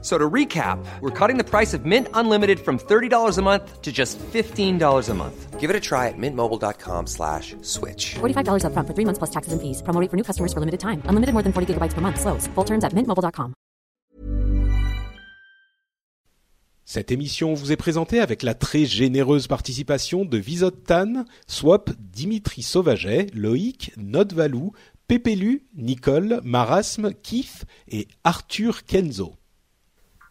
So to recap, we're cutting the price of Mint Unlimited from $30 a month to just $15 a month. Give it a try at mintmobile.com slash switch. $45 upfront for three months plus taxes and fees. Promo rate for new customers for limited time. Unlimited more than 40 gigabytes per month. Slows. Full terms at mintmobile.com. Cette émission vous est présentée avec la très généreuse participation de Visottan, Swap, Dimitri Sauvaget, Loïc, Nodvalou, Pépélu, Nicole, Marasme, Kif et Arthur Kenzo.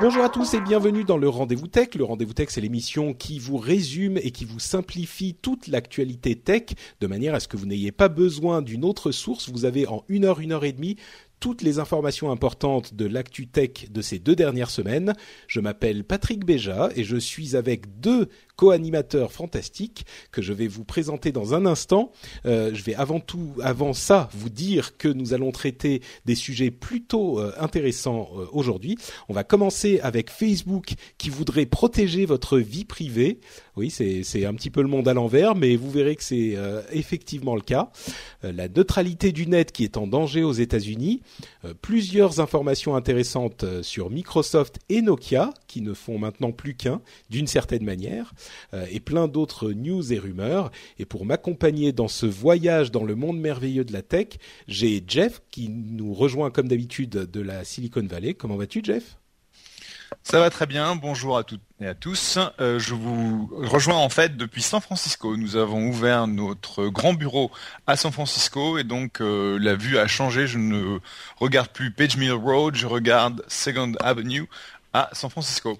Bonjour à tous et bienvenue dans le Rendez-vous Tech. Le Rendez-vous Tech, c'est l'émission qui vous résume et qui vous simplifie toute l'actualité tech de manière à ce que vous n'ayez pas besoin d'une autre source. Vous avez en une heure, une heure et demie toutes les informations importantes de l'actu tech de ces deux dernières semaines. Je m'appelle Patrick Béja et je suis avec deux co-animateurs fantastiques que je vais vous présenter dans un instant. Euh, je vais avant tout, avant ça, vous dire que nous allons traiter des sujets plutôt euh, intéressants euh, aujourd'hui. On va commencer avec Facebook qui voudrait protéger votre vie privée. Oui, c'est un petit peu le monde à l'envers, mais vous verrez que c'est effectivement le cas. La neutralité du net qui est en danger aux États-Unis. Plusieurs informations intéressantes sur Microsoft et Nokia qui ne font maintenant plus qu'un d'une certaine manière. Euh, et plein d'autres news et rumeurs. Et pour m'accompagner dans ce voyage dans le monde merveilleux de la tech, j'ai Jeff qui nous rejoint comme d'habitude de la Silicon Valley. Comment vas-tu Jeff? Ça va très bien, bonjour à toutes et à tous. Euh, je vous rejoins en fait depuis San Francisco. Nous avons ouvert notre grand bureau à San Francisco et donc euh, la vue a changé. Je ne regarde plus Page Mill Road, je regarde Second Avenue à San Francisco.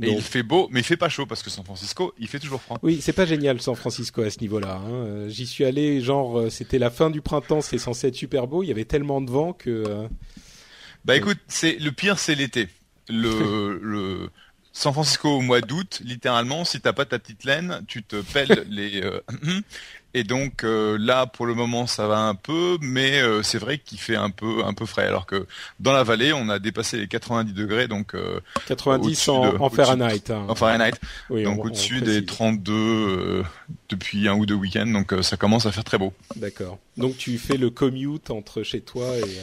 Et Donc- il fait beau, mais il fait pas chaud parce que San Francisco, il fait toujours froid. Oui, c'est pas génial San Francisco à ce niveau-là. hein. Euh, J'y suis allé, genre euh, c'était la fin du printemps, c'est censé être super beau. Il y avait tellement de vent que euh, Bah écoute, c'est le pire, c'est l'été. Le, le San Francisco au mois d'août, littéralement, si t'as pas ta petite laine, tu te pelles les. euh, et donc euh, là, pour le moment, ça va un peu, mais euh, c'est vrai qu'il fait un peu un peu frais. Alors que dans la vallée, on a dépassé les 90 degrés, donc euh, 90 Au-dessus en, de- en Fahrenheit. hein. en Fahrenheit, Oui, donc on au-dessus des 32 euh, depuis un ou deux week-ends, donc ça commence à faire très beau. D'accord. Donc tu fais le commute entre chez toi et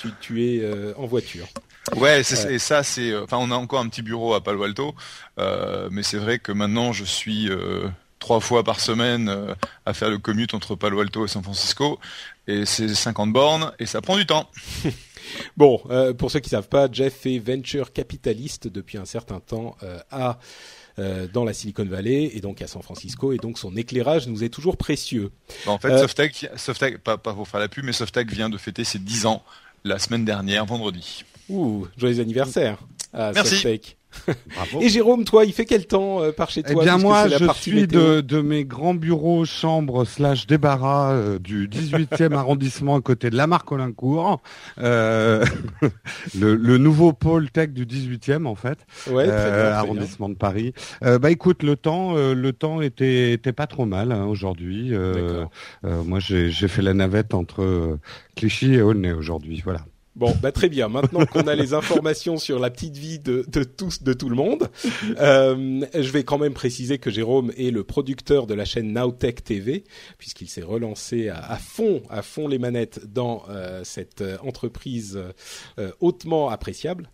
tu, tu es euh, en voiture. Ouais, et ça c'est, euh, enfin on a encore un petit bureau à Palo Alto, euh, mais c'est vrai que maintenant je suis euh, trois fois par semaine à faire le commute entre Palo Alto et San Francisco, et c'est 50 bornes et ça prend du temps. Bon, pour ceux qui savent pas, Jeff est venture capitaliste depuis un certain temps à dans la Silicon Valley et donc à San Francisco et donc son éclairage nous est toujours précieux. En fait, Euh, Softec, Softec, pas, pas pour faire la pub, mais Softec vient de fêter ses 10 ans la semaine dernière, vendredi. Ouh, joyeux anniversaire. à Merci. Bravo. Et Jérôme, toi, il fait quel temps euh, par chez Eh toi bien puisque moi, je partie suis de, de mes grands bureaux, chambres slash débarras euh, du 18e arrondissement à côté de la Marcolincourt, euh, le, le nouveau pôle tech du 18e en fait, Ouais, très euh, bien, très bien. arrondissement de Paris. Euh, bah écoute, le temps, euh, le temps était, était pas trop mal hein, aujourd'hui. Euh, euh, moi, j'ai j'ai fait la navette entre Clichy et Aulnay aujourd'hui. Voilà. Bon, bah très bien. Maintenant qu'on a les informations sur la petite vie de, tous, de tout le monde, euh, je vais quand même préciser que Jérôme est le producteur de la chaîne Nowtech TV, puisqu'il s'est relancé à, fond, à fond les manettes dans euh, cette euh, entreprise hautement appréciable.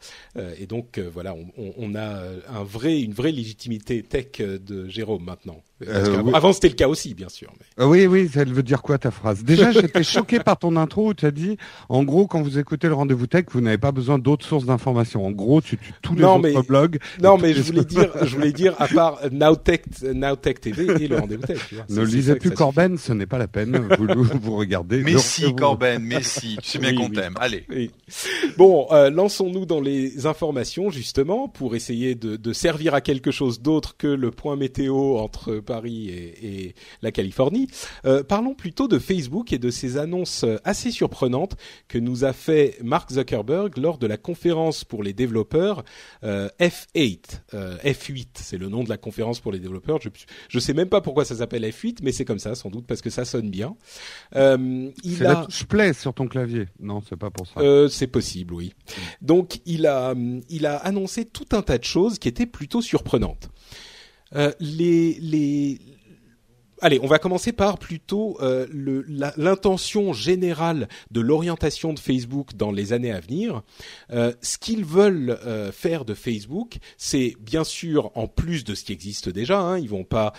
Et donc voilà, on, a un vrai, une vraie légitimité tech de Jérôme maintenant. Euh, oui. Avant, c'était le cas aussi, bien sûr. mais- Euh, oui, oui, elle veut dire quoi ta phrase? Déjà, j'étais choqué par ton intro où tu as dit, en gros, quand vous écoutez le rendez-vous tech, vous n'avez pas besoin d'autres sources d'informations. En gros, tu tues tous les Non, autres mais- blogs. Non, mais je voulais dire, je voulais dire à part Nowtech, Nowtech TV et le rendez-vous tech. tu vois. Ne lisez plus Corben, ce n'est pas la peine. Vous, vous regardez. Mais si, rendez-vous- Corben, mais si. Tu sais bien Oui, qu'on oui. t'aime. Allez. Oui. Bon, euh, lançons-nous dans les informations justement pour essayer de, de servir à quelque chose d'autre que le point météo entre Paris et, et la Californie. Euh, parlons plutôt de Facebook et de ces annonces assez surprenantes que nous a fait Mark Zuckerberg lors de la conférence pour les développeurs euh, F8. Euh, F8, c'est le nom de la conférence pour les développeurs. Je je sais même pas pourquoi ça s'appelle F8, mais c'est comme ça, sans doute parce que ça sonne bien. Euh, il a... la touche play sur ton clavier. Non, c'est pas pour ça. Euh, c'est possible, oui. Donc il a il a annoncé tout un tas de choses qui étaient plutôt surprenantes. Euh, les Allez, on va commencer par plutôt euh, l'intention générale de l'orientation de Facebook dans les années à venir. Euh, ce qu'ils veulent faire de Facebook, c'est bien sûr en plus de ce qui existe déjà. Hein, ils vont pas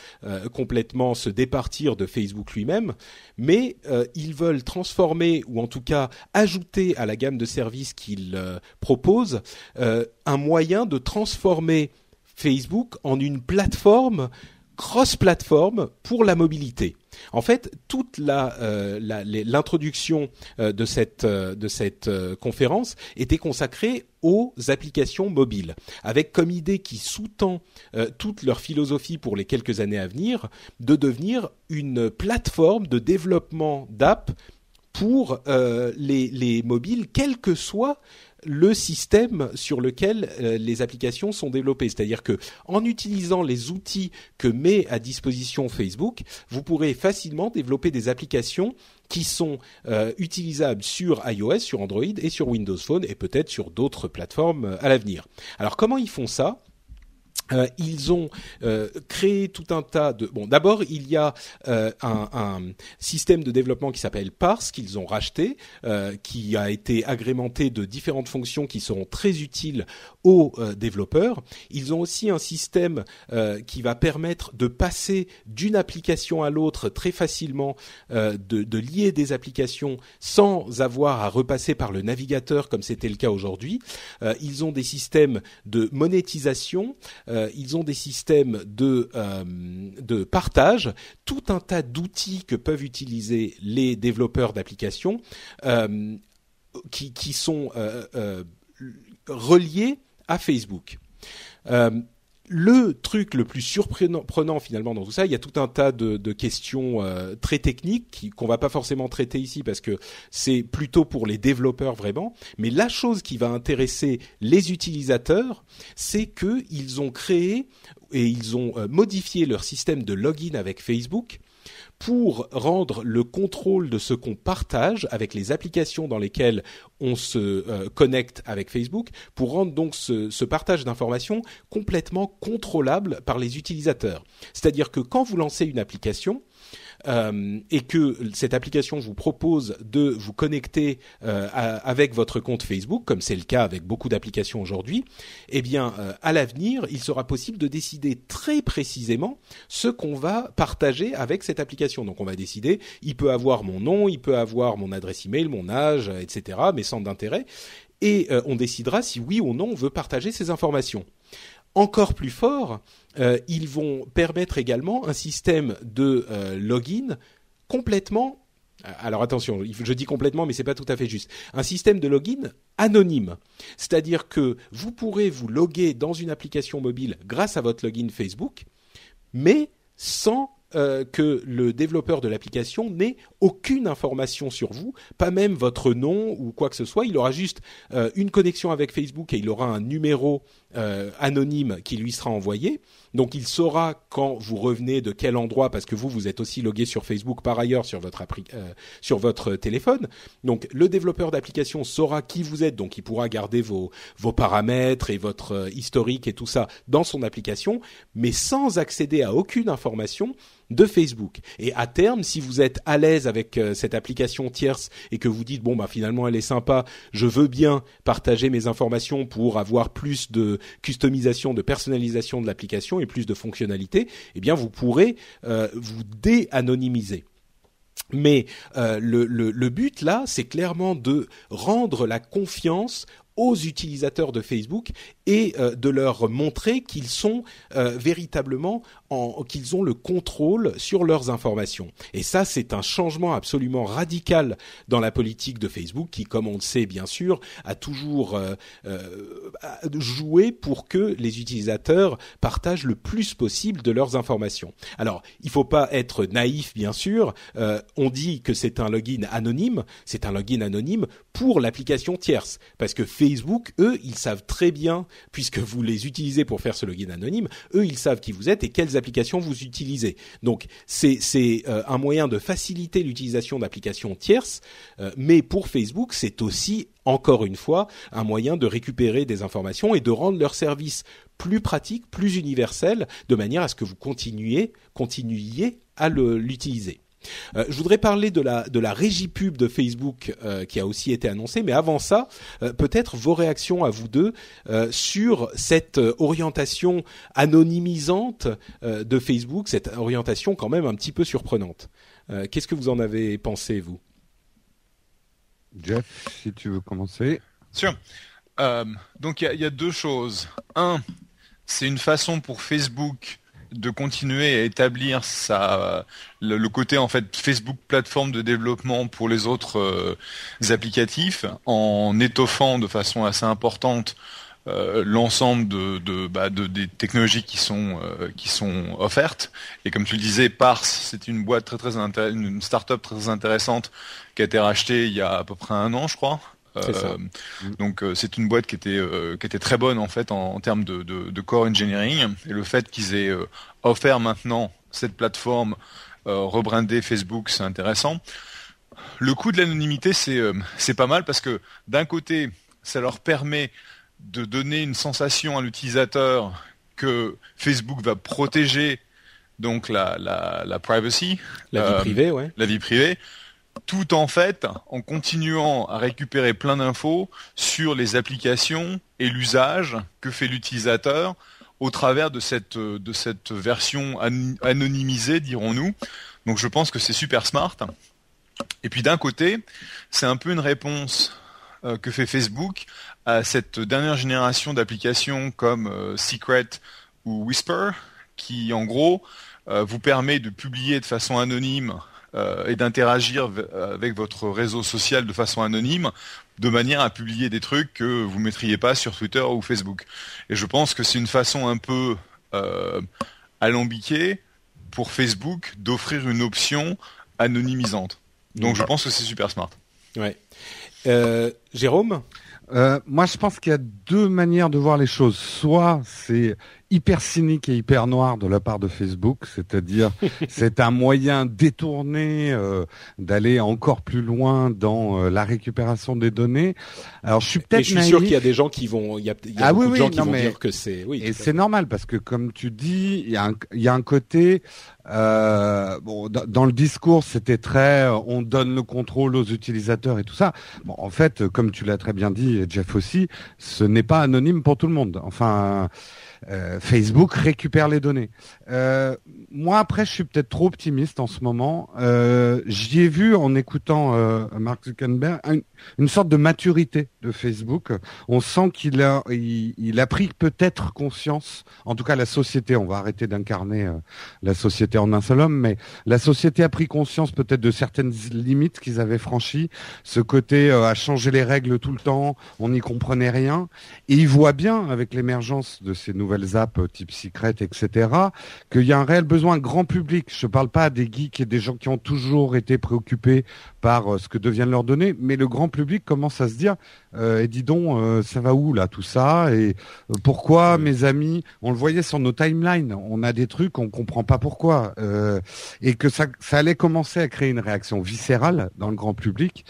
complètement se départir de Facebook lui-même, mais ils veulent transformer ou en tout cas ajouter à la gamme de services qu'ils proposent un moyen de transformer Facebook en une plateforme cross-plateforme pour la mobilité. En fait, toute euh, l'introduction euh, de cette euh, conférence était consacrée aux applications mobiles, avec comme idée qui sous-tend toute leur philosophie pour les quelques années à venir de devenir une plateforme de développement d'app pour les, les mobiles, quel que soit le système sur lequel euh, les applications sont développées. C'est-à-dire que en utilisant les outils que met à disposition Facebook, vous pourrez facilement développer des applications qui sont euh, utilisables sur iOS, sur Android et sur Windows Phone et peut-être sur d'autres plateformes euh, à l'avenir. Alors comment ils font ça? Euh, ils ont euh, créé tout un tas de. Bon, d'abord, il y a euh, un, un système de développement qui s'appelle Parse qu'ils ont racheté, euh, qui a été agrémenté de différentes fonctions qui seront très utiles aux euh, développeurs. Ils ont aussi un système euh, qui va permettre de passer d'une application à l'autre très facilement, de, de lier des applications sans avoir à repasser par le navigateur comme c'était le cas aujourd'hui. Ils ont des systèmes de monétisation. Euh, ils ont des systèmes de, euh, de partage, tout un tas d'outils que peuvent utiliser les développeurs d'applications euh, qui, qui sont reliés à Facebook. Le truc le plus surprenant prenant, finalement dans tout ça, il y a tout un tas de, questions euh, très techniques qu'on va pas forcément traiter ici parce que c'est plutôt pour les développeurs vraiment. Mais la chose qui va intéresser les utilisateurs, c'est que ils ont créé et ils ont euh, modifié leur système de login avec Facebook pour rendre le contrôle de ce qu'on partage avec les applications dans lesquelles on se euh, connecte avec Facebook, pour rendre donc ce, ce partage d'informations complètement contrôlable par les utilisateurs. C'est-à-dire que quand vous lancez une application, euh, et que cette application vous propose de vous connecter euh, avec votre compte Facebook, comme c'est le cas avec beaucoup d'applications aujourd'hui, eh bien, euh, à l'avenir, il sera possible de décider très précisément ce qu'on va partager avec cette application. Donc, on va décider, il peut avoir mon nom, il peut avoir mon adresse email, mon âge, etc., mes centres d'intérêt, et on décidera si oui ou non on veut partager ces informations. Encore plus fort, euh, ils vont permettre également un système de euh, login complètement. Alors attention, je dis complètement, mais c'est pas tout à fait juste. Un système de login anonyme, c'est-à-dire que vous pourrez vous loguer dans une application mobile grâce à votre login Facebook, mais sans euh, que le développeur de l'application n'ait aucune information sur vous, pas même votre nom ou quoi que ce soit. Il aura juste euh, une connexion avec Facebook et il aura un numéro euh, anonyme qui lui sera envoyé. Donc il saura quand vous revenez de quel endroit parce que vous vous êtes aussi logué sur Facebook par ailleurs sur votre euh, sur votre téléphone. Donc le développeur d'application saura qui vous êtes, donc il pourra garder vos vos paramètres et votre euh, historique et tout ça dans son application, mais sans accéder à aucune information de Facebook. Et à terme, si vous êtes à l'aise avec cette application tierce et que vous dites bon bah finalement elle est sympa, je veux bien partager mes informations pour avoir plus de customisation, de personnalisation de l'application et plus de fonctionnalités, eh bien vous pourrez euh, vous dé-anonymiser. Mais euh, le, le, le but là, c'est clairement de rendre la confiance aux utilisateurs de Facebook et euh, de leur montrer qu'ils sont euh, véritablement en, qu'ils ont le contrôle sur leurs informations. Et ça, c'est un changement absolument radical dans la politique de Facebook, qui, comme on le sait bien sûr, a toujours euh, joué pour que les utilisateurs partagent le plus possible de leurs informations. Alors, il faut pas être naïf, bien sûr. on dit que c'est un login anonyme. C'est un login anonyme pour l'application tierce, parce que Facebook, eux, ils savent très bien puisque vous les utilisez pour faire ce login anonyme, eux ils savent qui vous êtes et quelles applications vous utilisez. Donc c'est c'est euh, un moyen de faciliter l'utilisation d'applications tierces, euh, mais pour Facebook c'est aussi encore une fois un moyen de récupérer des informations et de rendre leur service plus pratique, plus universel, de manière à ce que vous continuiez continuiez à l'utiliser. Euh, je voudrais parler de la de la régie pub de Facebook euh, qui a aussi été annoncée, mais avant ça, euh, peut-être vos réactions à vous deux sur cette orientation anonymisante de Facebook, cette orientation quand même un petit peu surprenante. Qu'est-ce que vous en avez pensé vous? Jeff, si tu veux commencer. Sûr. donc il y, y a, deux choses. Un, c'est une façon pour Facebook de continuer à établir le, côté en fait Facebook plateforme de développement pour les autres euh, applicatifs en étoffant de façon assez importante euh, l'ensemble de, bah, de, des technologies qui sont euh, qui sont offertes. Et comme tu le disais Parse c'est une une start-up très intéressante qui a été rachetée il y a à peu près un an je crois euh, donc euh, c'est une boîte qui était euh, qui était très bonne en fait en, termes de, de, core engineering et le fait qu'ils aient offert maintenant cette plateforme rebrandée Facebook, c'est intéressant. Le coût de l'anonymité, c'est c'est pas mal parce que d'un côté, ça leur permet de donner une sensation à l'utilisateur que Facebook va protéger donc la, la, la privacy, la vie privée, ouais. la vie privée tout en fait en continuant à récupérer plein d'infos sur les applications et l'usage que fait l'utilisateur au travers de cette, version anonymisée, dirons-nous. Donc je pense que c'est super smart. Et puis d'un côté, c'est un peu une réponse euh, que fait Facebook à cette dernière génération d'applications comme euh, Secret ou Whisper, qui en gros euh, vous permet de publier de façon anonyme et d'interagir avec votre réseau social de façon anonyme, de manière à publier des trucs que vous mettriez pas sur Twitter ou Facebook. Et je pense que c'est une façon un peu euh, alambiquée pour Facebook d'offrir une option anonymisante. Donc je pense que c'est super smart. Ouais. Euh, Jérôme? Euh, moi, je pense qu'il y a deux manières de voir les choses. Soit c'est hyper cynique et hyper noir de la part de Facebook, c'est-à-dire c'est un moyen détourné euh, d'aller encore plus loin dans euh, la récupération des données. Alors je suis peut-être je suis sûr qu'il y a des gens qui vont il y a, il y a ah beaucoup de gens qui vont dire que c'est oui et c'est normal parce que comme tu dis il y a un, il y a un côté euh, bon dans le discours c'était très euh, on donne le contrôle aux utilisateurs et tout ça. Bon en fait comme tu l'as très bien dit Jeff aussi ce n'est pas anonyme pour tout le monde. Enfin euh, Facebook récupère les données. Euh, moi après, je suis peut-être trop optimiste en ce moment. Euh, J'y ai vu en écoutant Mark Zuckerberg une, sorte de maturité Facebook. On sent qu'il a, il, a pris peut-être conscience. En tout cas, la société. On va arrêter d'incarner la société en un seul homme, mais la société a pris conscience peut-être de certaines limites qu'ils avaient franchies. Ce côté à changer les règles tout le temps, on n'y comprenait rien. Et il voit bien avec l'émergence de ces nouvelles apps type Secret, etc., qu'il y a un réel besoin grand public. Je ne parle pas des geeks et des gens qui ont toujours été préoccupés par euh, ce que deviennent leurs données, mais le grand public commence à se dire, euh, et dis donc, euh, ça va où là tout ça? Et pourquoi mes amis, on le voyait sur nos timelines, on a des trucs, on comprend pas pourquoi, et que ça, ça allait commencer à créer une réaction viscérale dans le grand public,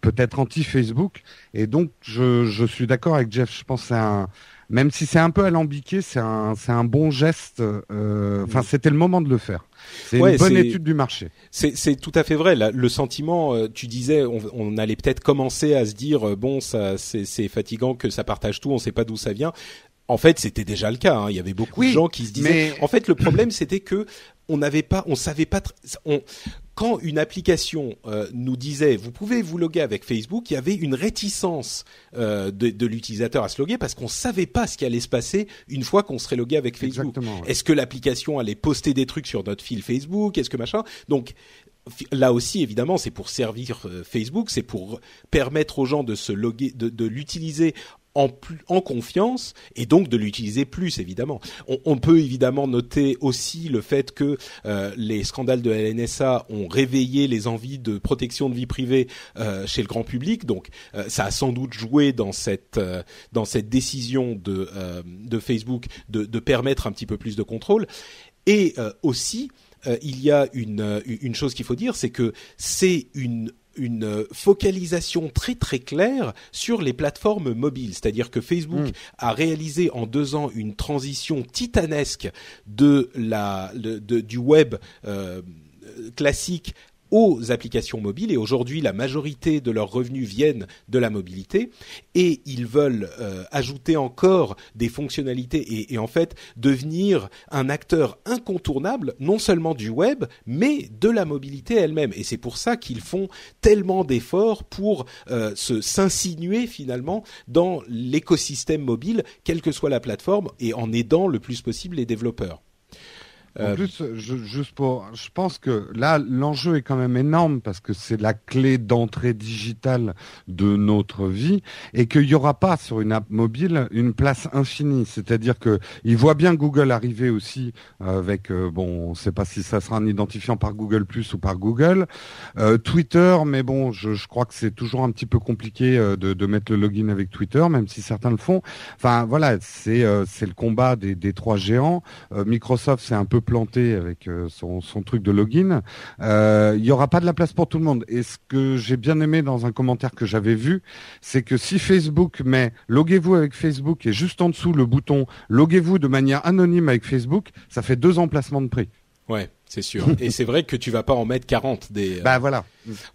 peut-être anti-Facebook. Et donc, je, je suis d'accord avec Jeff, je pense que c'est un même si c'est un peu alambiqué, c'est un, c'est un bon geste. Euh, enfin, c'était le moment de le faire. C'est une bonne étude du marché. C'est tout à fait vrai. le sentiment, euh, tu disais, on, on allait peut-être commencer à se dire, euh, bon, ça, c'est fatigant que ça partage tout, on sait pas d'où ça vient. En fait, c'était déjà le cas. Hein. Il y avait beaucoup de gens qui se disaient. En fait, le problème, c'était que on n'avait pas, on savait pas. On, quand une application euh, nous disait vous pouvez vous loguer avec Facebook, il y avait une réticence euh, de, de l'utilisateur à se loguer parce qu'on savait pas ce qui allait se passer une fois qu'on serait logué avec Facebook. Ouais. Est-ce que l'application allait poster des trucs sur notre fil Facebook? Est-ce que machin? Donc là aussi, évidemment, c'est pour servir euh, Facebook, c'est pour permettre aux gens de se loguer, de, de l'utiliser en, en confiance et donc de l'utiliser plus évidemment. On, peut évidemment noter aussi le fait que euh, les scandales de la NSA ont réveillé les envies de protection de vie privée euh, chez le grand public. Donc euh, ça a sans doute joué dans cette décision de Facebook de, permettre un petit peu plus de contrôle. Et aussi, il y a une chose qu'il faut dire, c'est que c'est une une focalisation très très claire sur les plateformes mobiles, c'est-à-dire que Facebook a réalisé en deux ans une transition titanesque de la de- de- du web euh, classique aux applications mobiles et aujourd'hui la majorité de leurs revenus viennent de la mobilité et ils veulent euh, ajouter encore des fonctionnalités et, en fait devenir un acteur incontournable non seulement du web mais de la mobilité elle-même et c'est pour ça qu'ils font tellement d'efforts pour euh, s'insinuer finalement dans l'écosystème mobile quelle que soit la plateforme et en aidant le plus possible les développeurs. En Euh, plus, je, juste pour, je pense que là, l'enjeu est quand même énorme parce que c'est la clé d'entrée digitale de notre vie et qu'il n'y aura pas sur une app mobile une place infinie. C'est-à-dire que il voit bien Google arriver aussi avec, euh, bon, on ne sait pas si ça sera un identifiant par Google Plus ou par Google, Euh, Twitter, mais bon, je, je crois que c'est toujours un petit peu compliqué de, de mettre le login avec Twitter, même si certains le font. Enfin, voilà, c'est euh, c'est le combat des, des trois géants. Euh, Microsoft s'est un peu planté avec euh, son, truc de login. Euh, Il y aura pas de la place pour tout le monde. Et ce que j'ai bien aimé dans un commentaire que j'avais vu, c'est que si Facebook met loguez-vous avec Facebook et juste en dessous le bouton loguez-vous de manière anonyme avec Facebook, ça fait deux emplacements de prix. Ouais, c'est sûr. et c'est vrai que tu vas pas en mettre 40 des. euh, Bah voilà.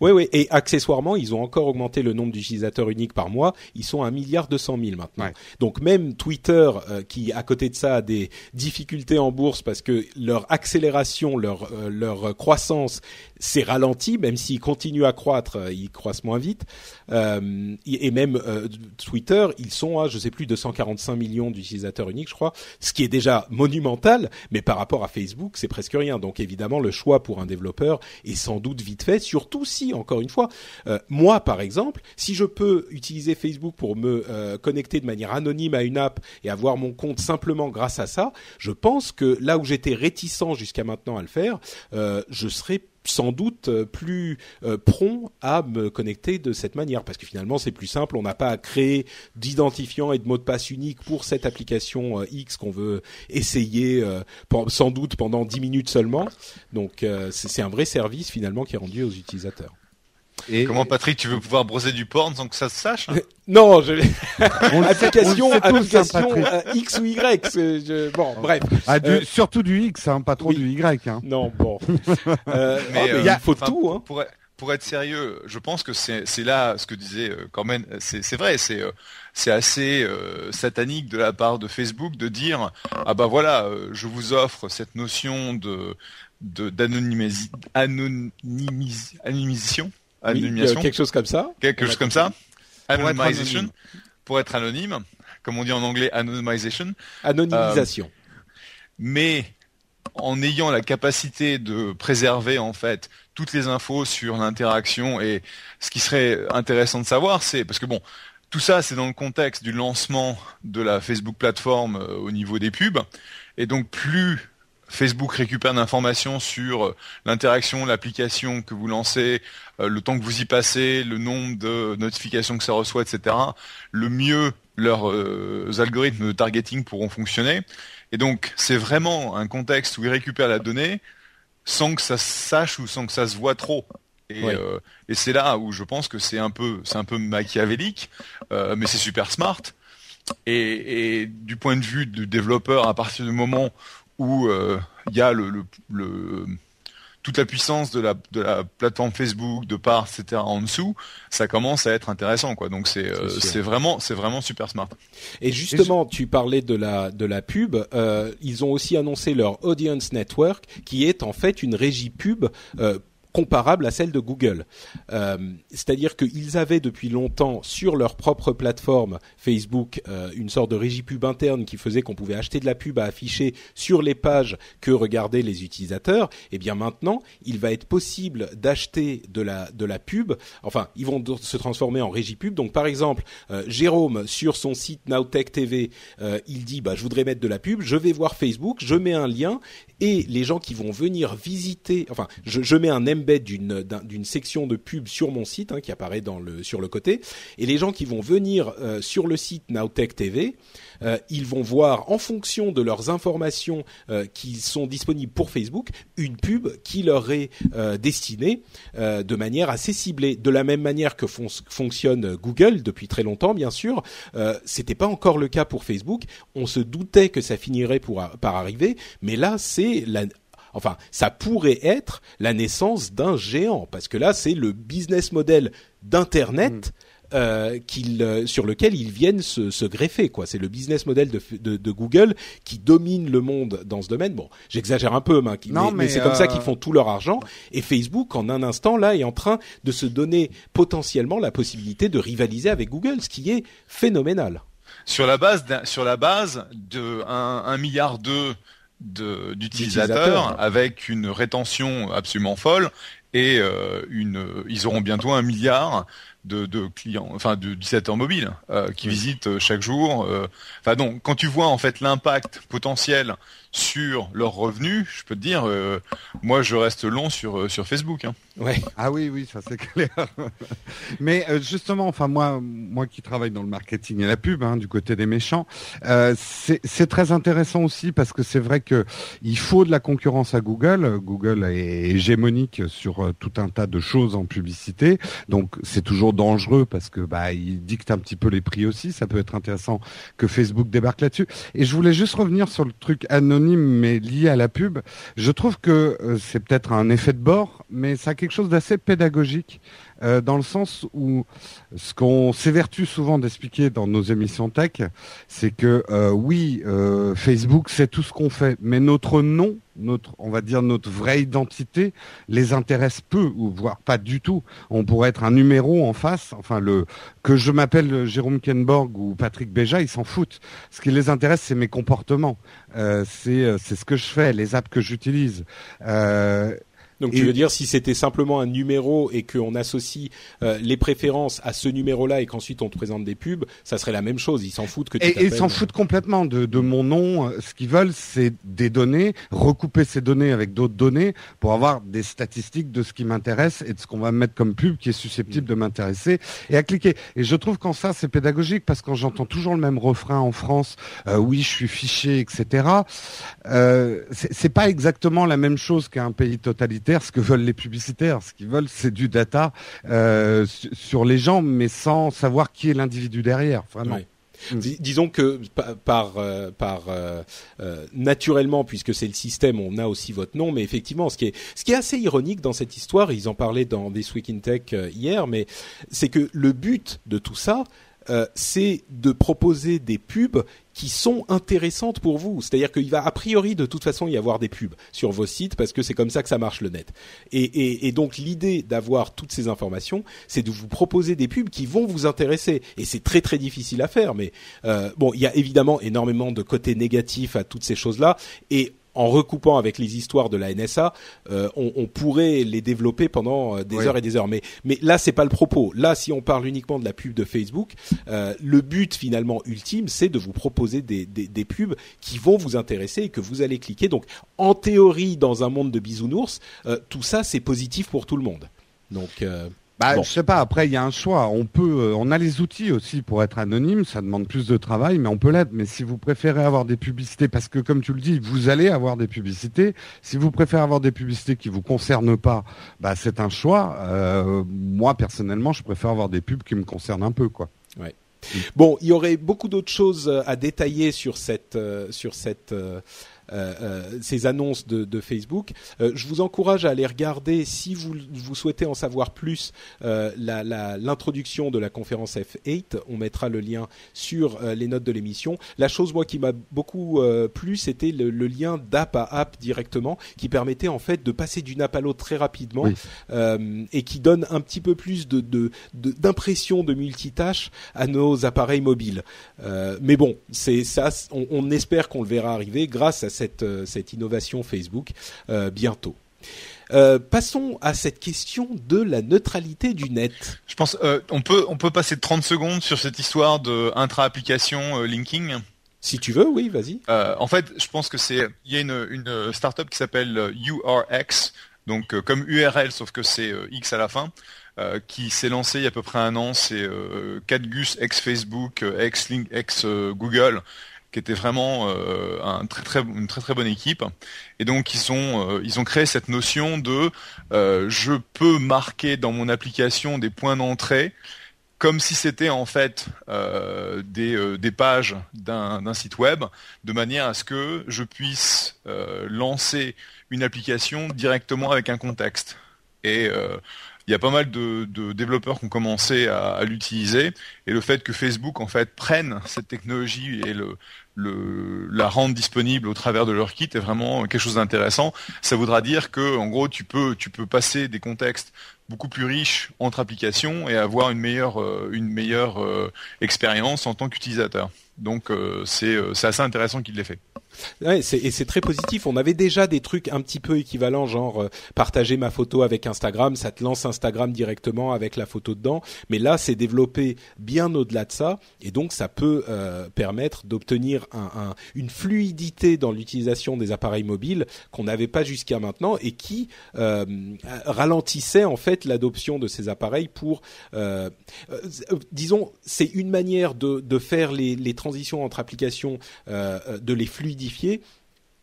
Oui, oui. Et accessoirement, ils ont encore augmenté le nombre d'utilisateurs uniques par mois. Ils sont à un milliard deux cent mille maintenant. Ouais. Donc même Twitter, euh, qui à côté de ça a des difficultés en bourse parce que leur accélération, leur euh, leur croissance s'est ralentie, même s'ils continuent à croître, ils croissent moins vite. Et même Twitter, ils sont à je sais plus 245 millions d'utilisateurs uniques, je crois, ce qui est déjà monumental. Mais par rapport à Facebook, c'est presque rien. Donc évidemment, le choix pour un développeur est sans doute vite fait, surtout si, encore une fois, euh, moi par exemple, si je peux utiliser Facebook pour me euh, connecter de manière anonyme à une app et avoir mon compte simplement grâce à ça, je pense que là où j'étais réticent jusqu'à maintenant à le faire, euh, je serais sans doute euh, plus euh, prompt à me connecter de cette manière. Parce que finalement c'est plus simple. On n'a pas à créer d'identifiant et de mot de passe unique pour cette application euh, X qu'on veut essayer euh, sans doute pendant 10 minutes seulement. Donc c'est un vrai service finalement qui est rendu aux utilisateurs Et Comment Patrick, tu veux pouvoir brosser du porn sans que ça se sache hein non je application tous, hein, application euh, X ou Y je- bon bref Ah, du- Euh, surtout du X, hein, pas trop oui. du Y. Hein. non bon euh, Mais, ah, mais euh, il faut tout hein Pour, être- pour être sérieux, je pense que c'est là ce que disait euh, Corben, c'est vrai, c'est euh, c'est assez euh, satanique de la part de Facebook de dire ah bah voilà, euh, je vous offre cette notion de anonymis- anonymisation, Oui, anonymisation, euh, quelque chose comme ça. Quelque chose comme ça, Pour être anonymization, anonyme. pour être anonyme, comme on dit en anglais anonymization, anonymisation. Mais en ayant la capacité de préserver en fait toutes les infos sur l'interaction et ce qui serait intéressant de savoir c'est parce que bon tout ça c'est dans le contexte du lancement de la Facebook plateforme euh, au niveau des pubs. Et donc plus Facebook récupère d'informations sur euh, l'interaction, l'application que vous lancez, euh, le temps que vous y passez, le nombre de notifications que ça reçoit, etc., le mieux leurs euh, algorithmes de targeting pourront fonctionner. Et donc, c'est vraiment un contexte où ils récupèrent la donnée sans que ça se sache ou sans que ça se voit trop. Et, euh, c'est là où je pense que c'est un peu, c'est un peu machiavélique, euh, mais c'est super smart. Et, et du point de vue du développeur, à partir du moment où euh, il y a le, le, le- toute la puissance de la, de la plateforme Facebook, de part, etc. en dessous, ça commence à être intéressant, quoi. Donc c'est, euh, c'est vraiment, c'est vraiment super smart. Et justement, tu parlais de la de la pub. euh, ils ont aussi annoncé leur Audience Network, qui est en fait une régie pub. Comparable à celle de Google. Euh, C'est-à-dire qu'ils avaient depuis longtemps sur leur propre plateforme Facebook euh, une sorte de régie pub interne qui faisait qu'on pouvait acheter de la pub à afficher sur les pages que regardaient les utilisateurs. Et bien maintenant, il va être possible d'acheter de la de la pub. Enfin, ils vont se transformer en régie pub. Donc par exemple, euh, Jérôme sur son site Nowtech TV, il dit bah je voudrais mettre de la pub, je vais voir Facebook, je mets un lien et les gens qui vont venir visiter, enfin, je, je mets un embed d'une d'un- d'une section de pub sur mon site hein, qui apparaît sur le côté, et les gens qui vont venir euh, sur le site Nowtech TV, euh, ils vont voir en fonction de leurs informations euh, qui sont disponibles pour Facebook une pub qui leur est destinée de manière assez ciblée, de la même manière que fon- fonctionne Google depuis très longtemps, bien sûr. C'était pas encore le cas pour Facebook. On se doutait que ça finirait pour, par arriver, mais là c'est la Enfin, ça pourrait être la naissance d'un géant, parce que là, c'est le business model d'Internet euh, qu'il, euh, sur lequel ils viennent se, se greffer. quoi. C'est le business model de, de, de Google qui domine le monde dans ce domaine. Bon, j'exagère un peu, mais, Non, mais, mais mais, c'est comme ça euh, qu'ils font tout leur argent. Et Facebook, en un instant, là, est en train de se donner potentiellement la possibilité de rivaliser avec Google, ce qui est phénoménal. sur la base d'un- sur la base de un, un milliard deux de d'utilisateurs avec une rétention absolument folle et euh, une ils auront bientôt un milliard de, de clients enfin de d'utilisateurs mobiles euh, qui Oui. visitent chaque jour euh, enfin donc quand tu vois en fait l'impact potentiel sur leurs revenus je peux te dire euh, moi je reste long sur euh, sur Facebook hein. Ouais. Ah oui, oui, ça c'est clair. Mais euh, justement, enfin moi, moi qui travaille dans le marketing et la pub, hein, du côté des méchants, euh, c'est très intéressant aussi parce que c'est vrai que il faut de la concurrence à Google. Google est hégémonique sur tout un tas de choses en publicité, donc c'est toujours dangereux parce que bah il dicte un petit peu les prix aussi. Ça peut être intéressant que Facebook débarque là-dessus. Et je voulais juste revenir sur le truc anonyme mais lié à la pub. Je trouve que euh, c'est peut-être un effet de bord, mais ça a quelque chose d'assez pédagogique euh, dans le sens où ce qu'on s'évertue souvent d'expliquer dans nos émissions tech, c'est que euh, oui, euh, Facebook c'est tout ce qu'on fait, mais notre nom, notre, on va dire notre vraie identité, les intéresse peu ou voire pas du tout. On pourrait être un numéro en face, enfin le que je m'appelle Jérôme Kenborg ou Patrick Béja, ils s'en foutent. Ce qui les intéresse, c'est mes comportements, euh, c'est euh, c'est ce que je fais, les apps que j'utilise. Euh, Donc Et- tu veux dire si c'était simplement un numéro et qu'on associe euh, les préférences à ce numéro-là et qu'ensuite on te présente des pubs, ça serait la même chose. Ils s'en foutent que tu Et, et ils s'en foutent complètement de, de mon nom. Ce qu'ils veulent, c'est des données, recouper ces données avec d'autres données pour avoir des statistiques de ce qui m'intéresse et de ce qu'on va me mettre comme pub qui est susceptible de m'intéresser et à cliquer. Et je trouve qu'en ça, c'est pédagogique parce que quand j'entends toujours le même refrain en France, euh, oui, je suis fiché, etc. Euh, c'est pas exactement la même chose qu'un pays totalitaire. Ce que veulent les publicitaires, ce qu'ils veulent, c'est du data euh, su- sur les gens, mais sans savoir qui est l'individu derrière. Vraiment. Dis- disons que pa- par par, par euh, euh, naturellement puisque c'est le système on a aussi votre nom mais effectivement ce qui est ce qui est assez ironique dans cette histoire ils en parlaient dans This Week in Tech euh, hier mais c'est que le but de tout ça euh, c'est de proposer des pubs qui sont intéressantes pour vous. C'est-à-dire qu'il va a priori de toute façon y avoir des pubs sur vos sites parce que c'est comme ça que ça marche le net. Et, donc l'idée d'avoir toutes ces informations, c'est de vous proposer des pubs qui vont vous intéresser. Et c'est très très difficile à faire. Mais euh, bon, il y a évidemment énormément de côtés négatifs à toutes ces choses-là. En recoupant avec les histoires de la NSA, euh, on, on pourrait les développer pendant euh, des Oui. heures et des heures. Mais, mais là, c'est pas le propos. Là, si on parle uniquement de la pub de Facebook, euh, le but finalement ultime, c'est de vous proposer des, des, des pubs qui vont vous intéresser et que vous allez cliquer. Donc, en théorie, dans un monde de bisounours, euh, tout ça, c'est positif pour tout le monde. Donc, Bah, Bon. je sais pas. Après, il y a un choix. On peut, euh, on a les outils aussi pour être anonyme. Ça demande plus de travail, mais on peut l'être. Mais si vous préférez avoir des publicités, parce que comme tu le dis, vous allez avoir des publicités. Si vous préférez avoir des publicités qui vous concernent pas, bah c'est un choix. Euh, moi personnellement, je préfère avoir des pubs qui me concernent un peu, quoi. Bon, il y aurait beaucoup d'autres choses euh, à détailler sur cette euh, sur cette euh, ces annonces de, de Facebook. je vous encourage à aller regarder si vous, vous souhaitez en savoir plus l'introduction la, de la conférence F8. On mettra le lien sur les notes de l'émission. La chose moi qui m'a beaucoup plu, c'était le, le, lien d'app à app directement, qui permettait en fait de passer d'une app à l'autre très rapidement et qui donne un petit peu plus de d'impression de, de, multitâche à nos appareils mobiles. Euh, mais bon, c'est ça. On, on espère qu'on le verra arriver grâce à cette, euh, cette innovation Facebook euh, bientôt. Euh, passons à cette question de la neutralité du net. Je pense euh, on peut on peut passer 30 secondes sur cette histoire de intra-application euh, linking. Si tu veux, oui, vas-y. en fait, je pense que c'est il y a une une startup qui s'appelle URX, donc comme URL sauf que c'est X à la fin. Qui s'est lancé il y a à peu près un an, c'est Cadgus ex Facebook, ex Link, ex Google, qui était vraiment très une très très bonne équipe. Et donc ils ont ils ont créé cette notion de je peux marquer dans mon application des points d'entrée comme si c'était en fait des, des pages d'un site web, de manière à ce que je puisse lancer une application directement avec un contexte. Et il y a pas mal de, développeurs qui ont commencé à, l'utiliser et le fait que Facebook en fait prenne cette technologie et la rende disponible au travers de leur kit est vraiment quelque chose d'intéressant. Ça voudra dire que en gros tu peux passer des contextes beaucoup plus riches entre applications et avoir une meilleure euh, euh, expérience en tant qu'utilisateur. Donc euh, c'est c'est assez intéressant qu'il l'ait fait. Ouais, et c'est très positif. On avait déjà des trucs un petit peu équivalents, genre euh, partager ma photo avec Instagram, ça te lance Instagram directement avec la photo dedans. Mais là, c'est développé bien au-delà de ça, et donc ça peut euh, permettre d'obtenir un, un, une fluidité dans l'utilisation des appareils mobiles qu'on n'avait pas jusqu'à maintenant et qui euh, ralentissait en fait l'adoption de ces appareils pour, euh, euh, disons, c'est une manière de, de faire les, les, transitions entre applications, de les fluidifier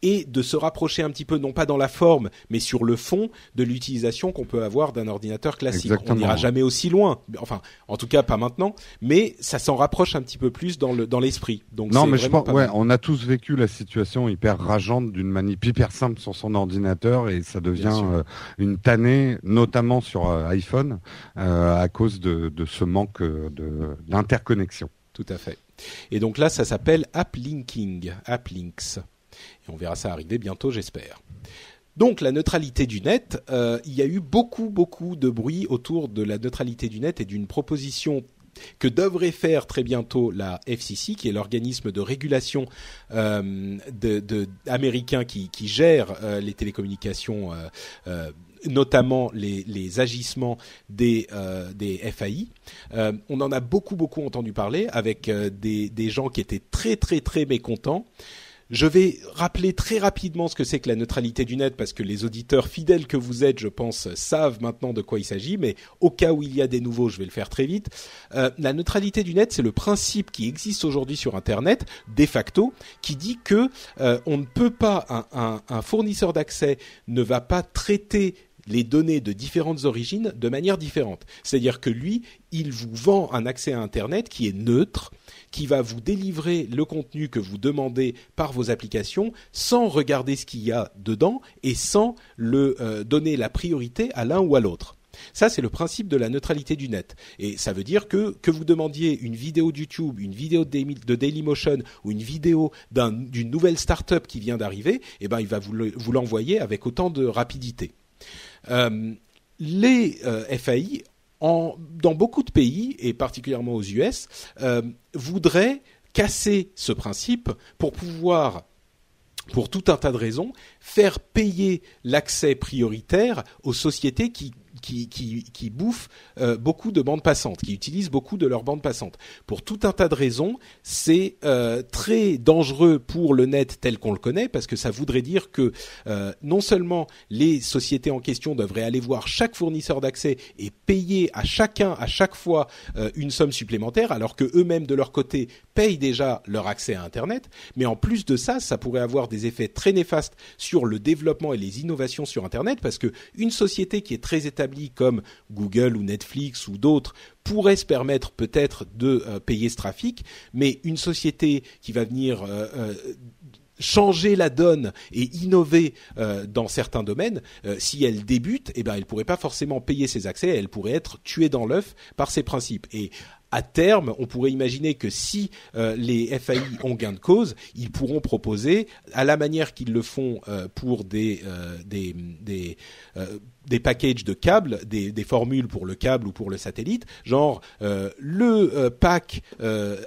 et de se rapprocher un petit peu, non pas dans la forme, mais sur le fond de l'utilisation qu'on peut avoir d'un ordinateur classique. On n'ira jamais aussi loin, enfin, en tout cas pas maintenant, mais ça s'en rapproche un petit peu plus dans le dans l'esprit. Donc non, mais je pense, ouais, on a tous vécu la situation hyper rageante d'une manip hyper simple sur son ordinateur et ça devient euh, une tannée, notamment sur euh, iPhone, euh, à cause de, de ce manque de d'interconnexion. Tout à fait. Et donc là, ça s'appelle App Linking, App Links. Et on verra ça arriver bientôt, j'espère. Donc la neutralité du net, euh, il y a eu beaucoup beaucoup de bruit autour de la neutralité du net et d'une proposition que devrait faire très bientôt la FCC, qui est l'organisme de régulation euh, américain qui, gère euh, les télécommunications notamment les, agissements des, euh, des FAI. Euh, on en a beaucoup beaucoup entendu parler avec euh, des, des gens qui étaient très très très mécontents. Je vais rappeler très rapidement ce que c'est que la neutralité du net parce que les auditeurs fidèles que vous êtes, je pense, savent maintenant de quoi il s'agit, mais au cas où il y a des nouveaux, je vais le faire très vite. La neutralité du net, c'est le principe qui existe aujourd'hui sur Internet, de facto, qui dit que on ne peut pas, un fournisseur d'accès ne va pas traiter les données de différentes origines de manière différente. C'est-à-dire que lui, il vous vend un accès à Internet qui est neutre, qui va vous délivrer le contenu que vous demandez par vos applications sans regarder ce qu'il y a dedans et sans le euh, donner la priorité à l'un ou à l'autre. Ça, c'est le principe de la neutralité du net. Et ça veut dire que que vous demandiez une vidéo de YouTube, une vidéo de Dailymotion ou une vidéo d'une nouvelle start-up qui vient d'arriver, eh ben, il va vous l'envoyer avec autant de rapidité. Euh, les euh, FAI, dans beaucoup de pays, et particulièrement aux US, euh, voudraient casser ce principe pour pouvoir pour tout un tas de raisons, faire payer l'accès prioritaire aux sociétés qui qui, bouffent euh, beaucoup de bandes passantes, qui utilisent beaucoup de leurs bandes passantes. Pour tout un tas de raisons, c'est euh, très dangereux pour le net tel qu'on le connaît, parce que ça voudrait dire que euh, non seulement les sociétés en question devraient aller voir chaque fournisseur d'accès et payer à chacun, à chaque fois, une somme supplémentaire, alors que eux-mêmes de leur côté payent déjà leur accès à Internet, mais en plus de ça, ça pourrait avoir des effets très néfastes sur le développement et les innovations sur Internet, parce que une société qui est très établie comme Google ou Netflix ou d'autres pourraient se permettre peut-être de euh, payer ce trafic, mais une société qui va venir euh, euh, changer la donne et innover dans certains domaines, si elle débute, eh ben elle pourrait pas forcément payer ses accès, elle pourrait être tuée dans l'œuf par ses principes. Et à terme, on pourrait imaginer que si euh, les FAI ont gain de cause, ils pourront proposer, à la manière qu'ils le font euh, pour des euh, des packages de câbles, des, formules pour le câble ou pour le satellite, genre le pack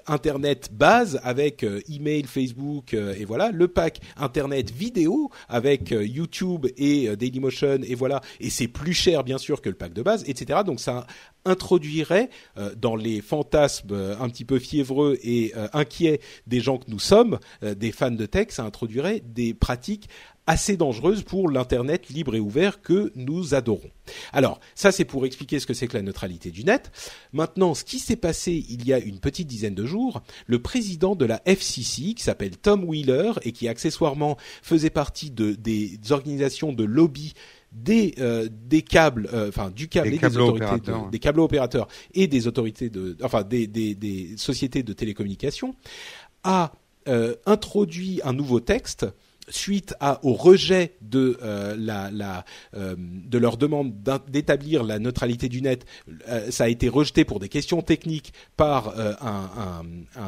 internet base avec email, Facebook et voilà, le pack internet vidéo avec YouTube et Dailymotion et voilà, et c'est plus cher bien sûr que le pack de base, etc. Donc ça introduirait euh, dans les fantasmes euh, un petit peu fiévreux et euh, inquiets des gens que nous sommes, des fans de tech, ça introduirait des pratiques assez dangereuses pour l'internet libre et ouvert que nous adorons. Alors, ça c'est pour expliquer ce que c'est que la neutralité du net. Maintenant, ce qui s'est passé il y a une petite dizaine de jours, le président de la FCC, qui s'appelle Tom Wheeler et qui accessoirement faisait partie de, des organisations de lobby des euh, des câbles, euh, enfin du câble des et des autorités, des câbles opérateurs et des autorités de, enfin des des, des sociétés de télécommunications, a euh, introduit un nouveau texte suite au rejet de euh, euh, leur demande d'établir la neutralité du net, euh, ça a été rejeté pour des questions techniques par un,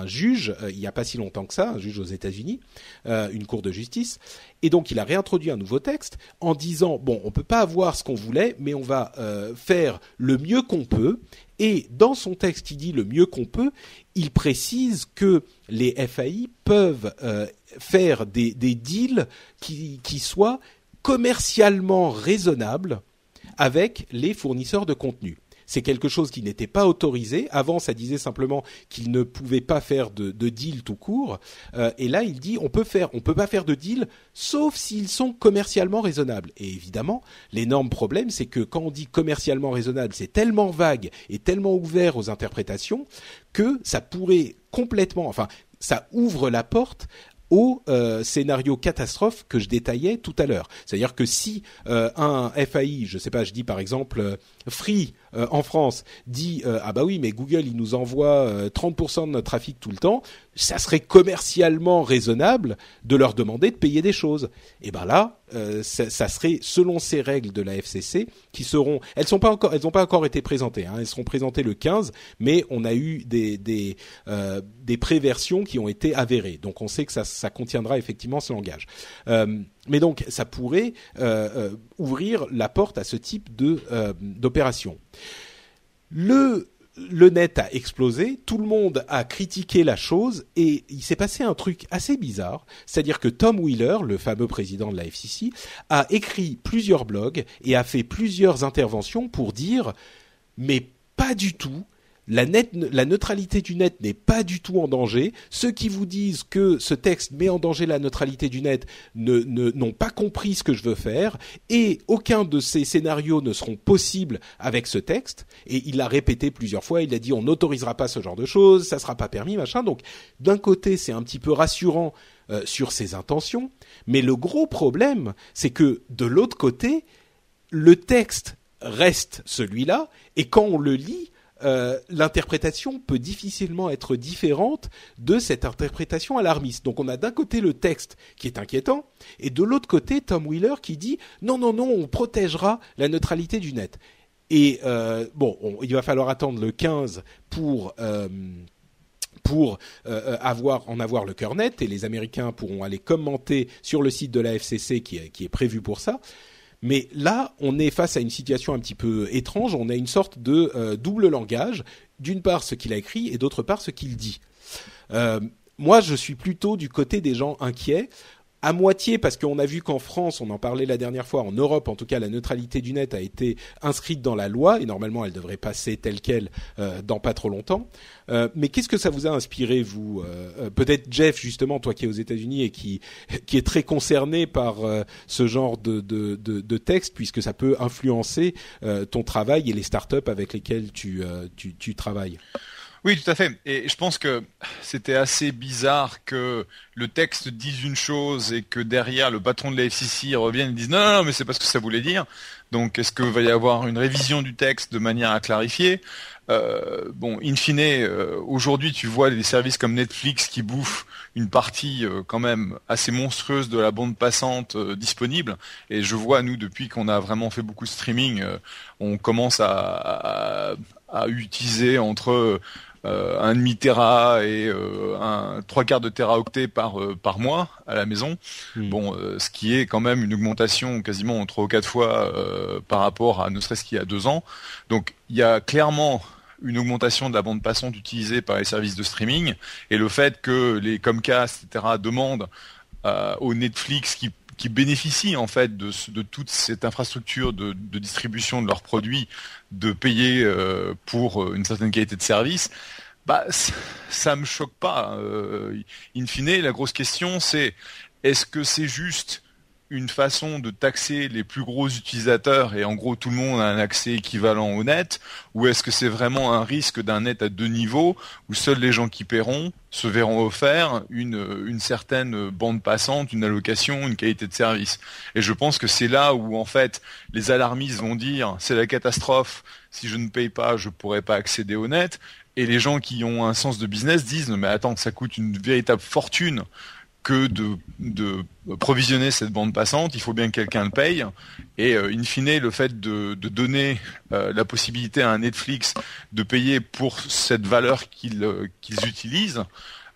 juge il n'y a pas si longtemps que ça, un juge aux États-Unis, une cour de justice, et donc il a réintroduit un nouveau texte en disant bon, on peut pas avoir ce qu'on voulait, mais on va faire le mieux qu'on peut. Et dans son texte, il dit le mieux qu'on peut. Il précise que les FAI peuvent faire des, deals qui, qui, soient commercialement raisonnables avec les fournisseurs de contenu c'est quelque chose qui n'était pas autorisé. Avant, ça disait simplement qu'il ne pouvait pas faire de, de deal tout court. Euh, et là, il dit on peut faire, on peut pas faire de deal, sauf s'ils sont commercialement raisonnables. Et évidemment, l'énorme problème, c'est que quand on dit commercialement raisonnable, c'est tellement vague et tellement ouvert aux interprétations que ça pourrait complètement, enfin, ça ouvre la porte au euh, scénario catastrophe que je détaillais tout à l'heure. C'est-à-dire que si euh, un FAI, je sais pas, je dis par exemple euh, Free euh, en France dit euh, ah bah oui mais Google il nous envoie 30% de notre trafic tout le temps, ça serait commercialement raisonnable de leur demander de payer des choses. Et ben là ça, serait selon ces règles de la FCC qui seront elles sont pas encore elles n'ont pas encore été présentées hein, elles seront présentées le 15 mais on a eu des des des préversions qui ont été avérées. Donc on sait que ça ça contiendra effectivement ce langage. Mais donc, ça pourrait euh, euh, ouvrir la porte à ce type euh, d'opération. Le le net a explosé, tout le monde a critiqué la chose et il s'est passé un truc assez bizarre, c'est-à-dire que Tom Wheeler, le fameux président de la FCC, a écrit plusieurs blogs et a fait plusieurs interventions pour dire mais pas du tout, la, neutralité du net n'est pas du tout en danger. Ceux qui vous disent que ce texte met en danger la neutralité du net ne, n'ont pas compris ce que je veux faire et aucun de ces scénarios ne seront possibles avec ce texte. Et il l'a répété plusieurs fois. Il a dit on n'autorisera pas ce genre de choses, ça sera pas permis, machin. Donc d'un côté c'est un petit peu rassurant euh, sur ses intentions, mais le gros problème c'est que de l'autre côté le texte reste celui-là et quand on le lit euh, l'interprétation peut difficilement être différente de cette interprétation alarmiste. Donc on a d'un côté le texte qui est inquiétant et de l'autre côté Tom Wheeler qui dit non non non on protégera la neutralité du net. Et euh, bon, on, il va falloir attendre le 15 pour euh, pour avoir en avoir le cœur net et les Américains pourront aller commenter sur le site de la FCC qui qui est prévu pour ça. Mais là, on est face à une situation un petit peu étrange. On a une sorte de euh, double langage. D'une part, ce qu'il a écrit et d'autre part, ce qu'il dit. Euh, moi, je suis plutôt du côté des gens inquiets à moitié parce qu'on a vu qu'en France, on en parlait la dernière fois, en Europe en tout cas, la neutralité du net a été inscrite dans la loi et normalement elle devrait passer telle quelle euh, dans pas trop longtemps. Euh, mais qu'est-ce que ça vous a inspiré vous euh, euh Peut-être Jeff justement, toi qui es aux États-Unis et qui qui est très concerné par euh, ce genre de, de, de, de, texte puisque ça peut influencer euh, ton travail et les startups avec lesquelles tu, tu, tu travailles? Oui, tout à fait. Et je pense que c'était assez bizarre que le texte dise une chose et que derrière le patron de la FCC revienne et dise non, non, non mais c'est pas ce que ça voulait dire. Donc, est-ce qu'il va y avoir une révision du texte de manière à clarifier? Euh, bon, in fine, euh, aujourd'hui, tu vois des services comme Netflix qui bouffent une partie euh, quand même assez monstrueuse de la bande passante disponible. Et je vois, nous, depuis qu'on a vraiment fait beaucoup de streaming, on commence à, utiliser entre un demi tera et euh, un trois quarts de teraoctet par euh, par mois à la maison. Hmm. Bon, ce qui est quand même une augmentation quasiment trois ou quatre fois par rapport à ne serait-ce qu'il y a deux ans. Donc il y a clairement une augmentation de la bande passante utilisée par les services de streaming et le fait que les Comcast, etc., demandent au Netflix qui qui bénéficient en fait de, toute cette infrastructure de, distribution de leurs produits, de payer euh, pour euh, une certaine qualité de service, bah ça me choque pas. Euh, in fine, la grosse question c'est est-ce que c'est juste une façon de taxer les plus gros utilisateurs et en gros tout le monde a un accès équivalent au net ou est-ce que c'est vraiment un risque d'un net à deux niveaux où seuls les gens qui paieront se verront offert une, une certaine bande passante, une allocation, une qualité de service? Et je pense que c'est là où en fait les alarmistes vont dire c'est la catastrophe, si je ne paye pas je pourrai pas accéder au net et les gens qui ont un sens de business disent mais attends ça coûte une véritable fortune que de, provisionner cette bande passante, il faut bien que quelqu'un le paye. Et euh, in fine, le fait de, donner euh, la possibilité à un Netflix de payer pour cette valeur qu'ils euh, qu'ils utilisent,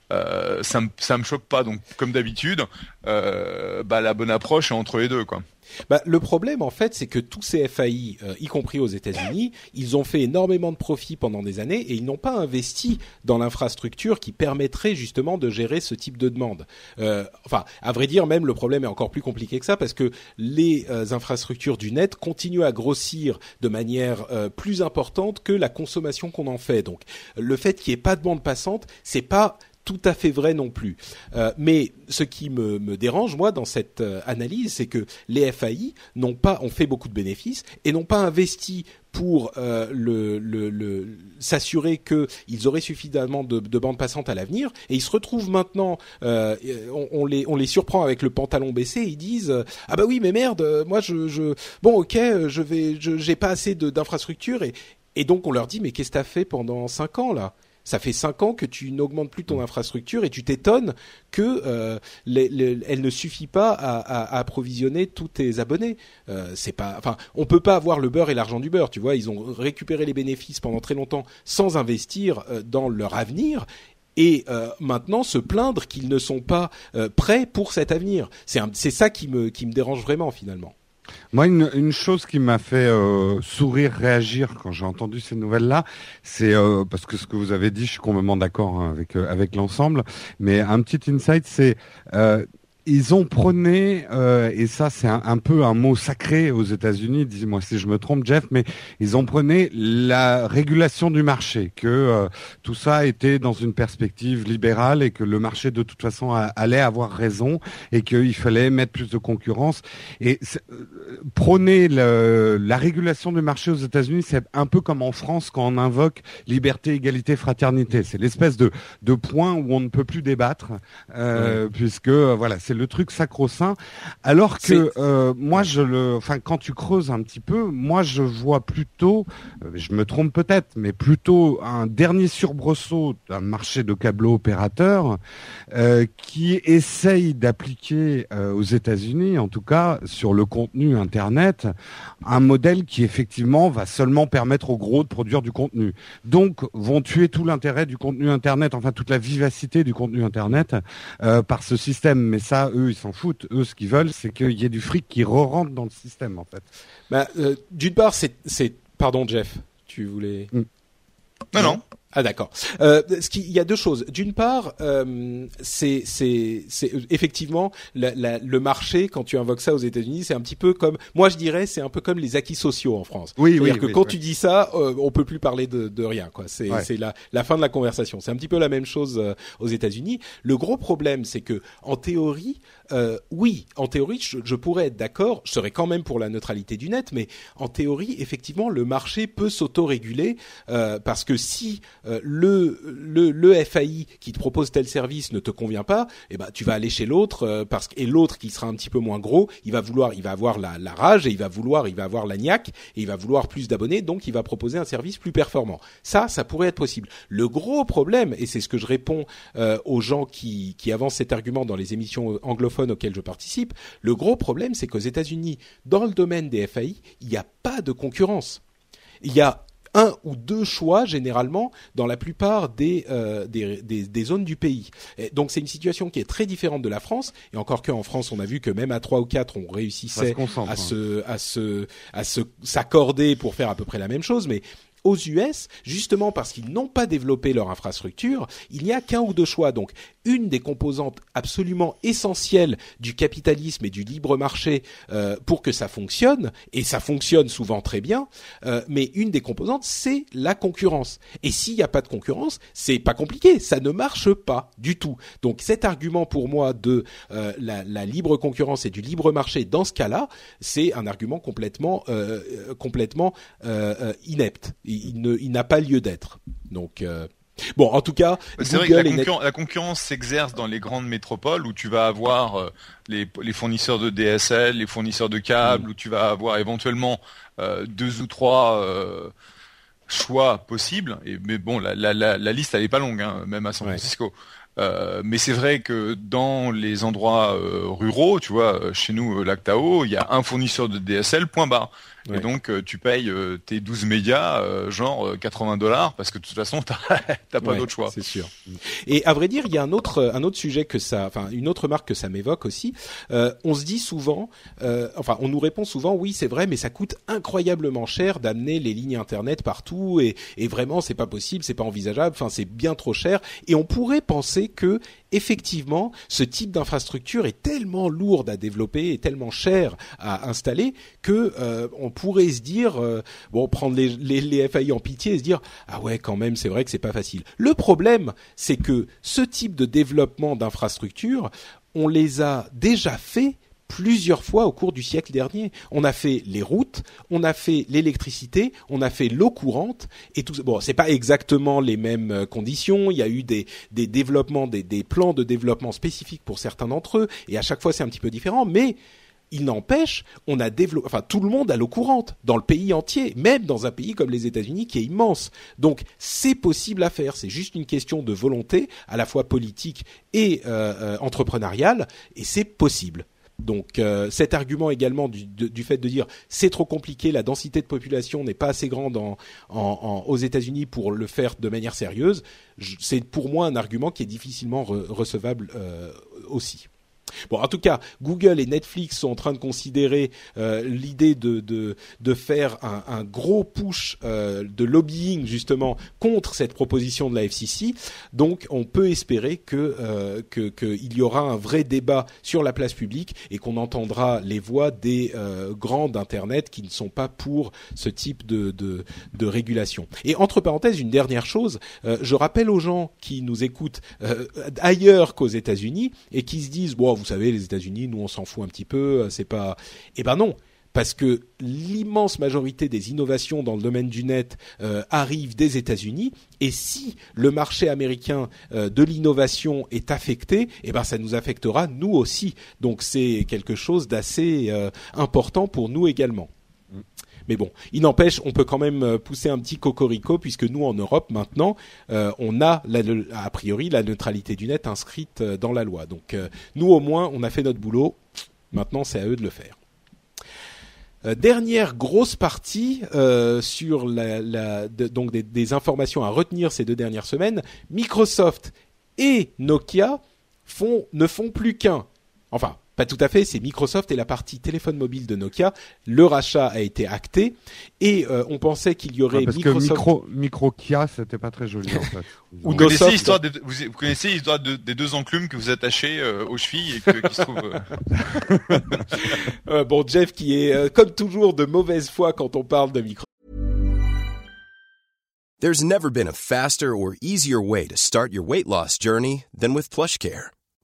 ça ça me choque pas. Donc comme d'habitude, bah, la bonne approche est entre les deux, quoi. Bah, le problème, en fait, c'est que tous ces FAI, euh, y compris aux États-Unis, ils ont fait énormément de profits pendant des années et ils n'ont pas investi dans l'infrastructure qui permettrait justement de gérer ce type de demande. Euh, enfin, à vrai dire, même le problème est encore plus compliqué que ça parce que les euh, infrastructures du net continuent à grossir de manière plus importante que la consommation qu'on en fait. Donc, le fait qu'il n'y ait pas de bande passante, c'est pas tout à fait vrai non plus. Euh, mais ce qui me, dérange moi dans cette euh, analyse, c'est que les FAI n'ont pas ont fait beaucoup de bénéfices et n'ont pas investi pour euh, s'assurer qu'ils auraient suffisamment de, de bandes passantes à l'avenir. Et ils se retrouvent maintenant on, les surprend avec le pantalon baissé. Ils disent ah bah oui mais merde moi je, bon ok je vais j'ai pas assez d'infrastructures et et donc on leur dit mais qu'est-ce que t'as fait pendant cinq ans là? Ça fait cinq ans que tu n'augmentes plus ton infrastructure et tu t'étonnes que euh, elle ne suffit pas à, approvisionner tous tes abonnés. Euh, c'est pas, enfin, on peut pas avoir le beurre et l'argent du beurre. Tu vois, ils ont récupéré les bénéfices pendant très longtemps sans investir euh, dans leur avenir et euh, maintenant se plaindre qu'ils ne sont pas prêts pour cet avenir. C'est ça qui me dérange vraiment finalement. Moi, une, chose qui m'a fait euh, sourire, réagir quand j'ai entendu ces nouvelles-là, c'est euh, parce que ce que vous avez dit, je suis complètement d'accord hein, avec euh, avec l'ensemble, mais un petit insight, c'est ils ont prôné, euh, et ça c'est un, peu un mot sacré aux États-Unis, dis-moi si je me trompe Jeff, mais ils ont prôné la régulation du marché, que euh, tout ça était dans une perspective libérale et que le marché de toute façon allait avoir raison et qu'il fallait mettre plus de concurrence. Et euh, prôner le, la régulation du marché aux États-Unis, c'est un peu comme en France quand on invoque liberté, égalité, fraternité. C'est l'espèce de, de point où on ne peut plus débattre, euh, puisque voilà, c'est le truc sacro-saint. Alors que euh, moi, je le, enfin, quand tu creuses un petit peu, moi, je vois plutôt, euh, je me trompe peut-être, mais plutôt un dernier surbrosseau d'un marché de câble opérateur euh, qui essaye d'appliquer aux États-Unis, en tout cas sur le contenu Internet, un modèle qui effectivement va seulement permettre aux gros de produire du contenu. Donc, vont tuer tout l'intérêt du contenu Internet, enfin toute la vivacité du contenu Internet par ce système. Mais ça, eux, ils s'en foutent. Eux, ce qu'ils veulent, c'est qu'il y ait du fric qui re-rentre dans le système, en fait. Bah, euh, d'une part, c'est, pardon, Jeff, tu voulais. Mm. Non, non. Ah d'accord. Euh, ce qui, il y a deux choses. D'une part, euh, c'est c'est c'est effectivement le marché quand tu invoques ça aux États-Unis, c'est un petit peu comme moi je dirais c'est un peu comme les acquis sociaux en France. Oui, oui. dire que quand tu dis ça, euh, on peut plus parler de, de rien quoi. C'est c'est la la fin de la conversation. C'est un petit peu la même chose euh, aux États-Unis. Le gros problème, c'est que en théorie, euh, oui, en théorie, je, je pourrais être d'accord. Je serais quand même pour la neutralité du net, mais en théorie, effectivement, le marché peut s'autoréguler euh, parce que si euh, le, le le FAI qui te propose tel service ne te convient pas, eh ben tu vas aller chez l'autre euh, parce que et l'autre qui sera un petit peu moins gros, il va vouloir, il va avoir la, la rage et il va vouloir, il va avoir la et il va vouloir plus d'abonnés, donc il va proposer un service plus performant. Ça, ça pourrait être possible. Le gros problème, et c'est ce que je réponds euh, aux gens qui qui avancent cet argument dans les émissions anglophones auxquelles je participe, le gros problème, c'est qu'aux États-Unis, dans le domaine des FAI, il n'y a pas de concurrence. Il y a un ou deux choix généralement dans la plupart des, euh, des, des, des zones du pays. Et donc c'est une situation qui est très différente de la France. Et encore qu'en France, on a vu que même à trois ou quatre, on se réussissait à hein. se à se à se s'accorder pour faire à peu près la même chose, mais aux US, justement parce qu'ils n'ont pas développé leur infrastructure, il n'y a qu'un ou deux choix. Donc, une des composantes absolument essentielles du capitalisme et du libre marché euh, pour que ça fonctionne, et ça fonctionne souvent très bien, euh, mais une des composantes, c'est la concurrence. Et s'il n'y a pas de concurrence, c'est pas compliqué, ça ne marche pas du tout. Donc, cet argument pour moi de euh, la, libre concurrence et du libre marché dans ce cas-là, c'est un argument complètement, complètement inepte. Il n'a pas lieu d'être. Donc, euh, bon, en tout cas, C'est vrai que la, concurren- concurrence s'exerce dans les grandes métropoles où tu vas avoir euh, les, les fournisseurs de DSL, les fournisseurs de Mm. câbles, où tu vas avoir éventuellement euh, deux ou trois euh, choix possibles. Et, mais bon, la, la, la, la liste elle est pas longue, hein, même à San. Francisco. Mais c'est vrai que dans les endroits ruraux, tu vois, chez nous, Lactao, il y a un fournisseur de DSL, point barre. Ouais. Et donc, euh, tu payes euh, tes 12 mégas, euh, genre euh, 80 dollars, parce que de toute façon, t'as t'as pas Ouais, d'autre choix. C'est sûr. Et à vrai dire, il y a un autre un autre sujet que ça, enfin une autre remarque que ça m'évoque aussi. Euh, on se dit souvent, euh, enfin on nous répond souvent, oui c'est vrai, mais ça coûte incroyablement cher d'amener les lignes internet partout et, et vraiment c'est pas possible, c'est pas envisageable, enfin c'est bien trop cher. Et on pourrait penser que effectivement ce type d'infrastructure est tellement lourde à développer et tellement cher à installer que euh, on pourrait se dire euh, bon prendre les, FAI en pitié et se dire ah ouais quand même c'est vrai que c'est pas facile. Le problème c'est que ce type de développement d'infrastructures on les a déjà fait plusieurs fois au cours du siècle dernier. On a fait les routes, on a fait l'électricité, on a fait l'eau courante et tout. Bon, c'est pas exactement les mêmes euh, conditions. Il y a eu des développements, des des plans de développement spécifiques pour certains d'entre eux et à chaque fois c'est un petit peu différent, mais il n'empêche, on a développé, enfin tout le monde a l'eau courante dans le pays entier, même dans un pays comme les États-Unis qui est immense. Donc c'est possible à faire. C'est juste une question de volonté, à la fois politique et euh, euh, entrepreneuriale, et c'est possible. Donc euh, cet argument également du, fait de dire c'est trop compliqué, la densité de population n'est pas assez grande aux États-Unis pour le faire de manière sérieuse, c'est pour moi un argument qui est difficilement re- recevable euh, aussi. Bon, en tout cas, Google et Netflix sont en train de considérer euh, l'idée de, de, de faire un, un gros push euh, de lobbying justement contre cette proposition de la FCC. Donc, on peut espérer que euh, que- qu'il y aura un vrai débat sur la place publique et qu'on entendra les voix des euh, grands d'internet qui ne sont pas pour ce type de, de, de régulation. Et entre parenthèses, une dernière chose, euh, je rappelle aux gens qui nous écoutent euh, ailleurs qu'aux États-Unis et qui se disent bon, vous savez, les États-Unis, nous on s'en fout un petit peu, euh, c'est pas. Eh ben non. Parce que l'immense majorité des innovations dans le domaine du net euh, arrivent des États-Unis, et si le marché américain euh, de l'innovation est affecté, eh ben ça nous affectera nous aussi. Donc c'est quelque chose d'assez important pour nous également. Mais bon, il n'empêche, on peut quand même euh, pousser un petit cocorico puisque nous en Europe maintenant, euh, on a a priori la neutralité du net inscrite euh, dans la loi. Donc nous au moins, on a fait notre boulot. Maintenant, c'est à eux de le faire. Dernière grosse partie sur des, informations à retenir ces deux dernières semaines. Microsoft et Nokia ne font plus qu'un. Enfin, pas tout à fait. C'est Microsoft et la partie téléphone mobile de Nokia. Le rachat a été acté et euh, on pensait qu'il y aurait Ouais, parce Microsoft. que micro, micro Kia, c'était pas très joli en fait. Ou Vous connaissez l'histoire des, vous, vous connaissez l'histoire de- des deux enclumes que vous attachez euh, aux chevilles et que, qui se trouvent. euh, Euh, bon, Jeff qui est euh, comme toujours de mauvaise foi quand on parle de Microsoft. There's never been a faster or easier way to start your weight loss journey than with PlushCare.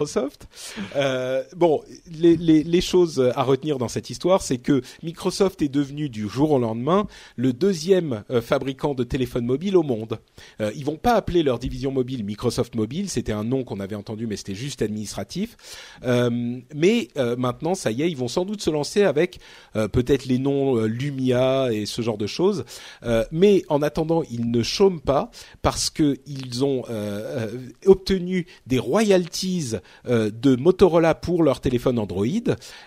Microsoft. Euh, bon, les, choses à retenir dans cette histoire, c'est que Microsoft est devenu du jour au lendemain le deuxième euh, fabricant de téléphones mobiles au monde. Euh, ils vont pas appeler leur division mobile Microsoft Mobile, c'était un nom qu'on avait entendu, mais c'était juste administratif. Euh, mais euh, maintenant, ça y est, ils vont sans doute se lancer avec euh, peut-être les noms Lumia et ce genre de choses. mais en attendant, ils ne chôment pas parce que ils ont obtenu des royalties euh, de Motorola pour leur téléphone Android.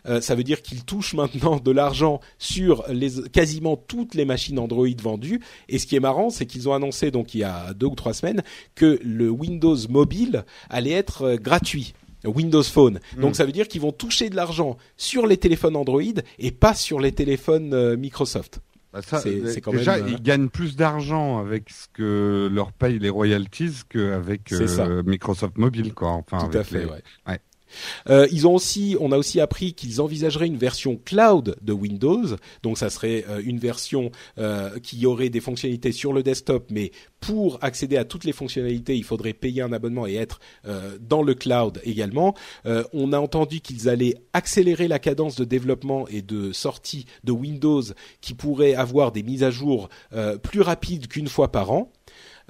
Euh, ça veut dire qu'ils touchent maintenant de l'argent sur les, quasiment toutes les machines Android vendues. Et ce qui est marrant, c'est qu'ils ont annoncé donc il y a deux ou trois semaines que le Windows Mobile allait être euh, gratuit. Windows Phone. Donc mm. ça veut dire qu'ils vont toucher de l'argent sur les téléphones Android et pas sur les téléphones Microsoft. Bah ça, c'est quand déjà, même, ils gagnent plus d'argent avec ce que leur payent les royalties qu'avec euh, Microsoft Mobile, quoi. Enfin, Tout à fait, ouais. ouais. Euh, on a aussi appris qu'ils envisageraient une version cloud de Windows. Donc ça serait euh, une version euh, qui aurait des fonctionnalités sur le desktop, mais pour accéder à toutes les fonctionnalités, il faudrait payer un abonnement et être dans le cloud également. On a entendu qu'ils allaient accélérer la cadence de développement et de sortie de Windows, qui pourrait avoir des mises à jour plus rapides qu'une fois par an.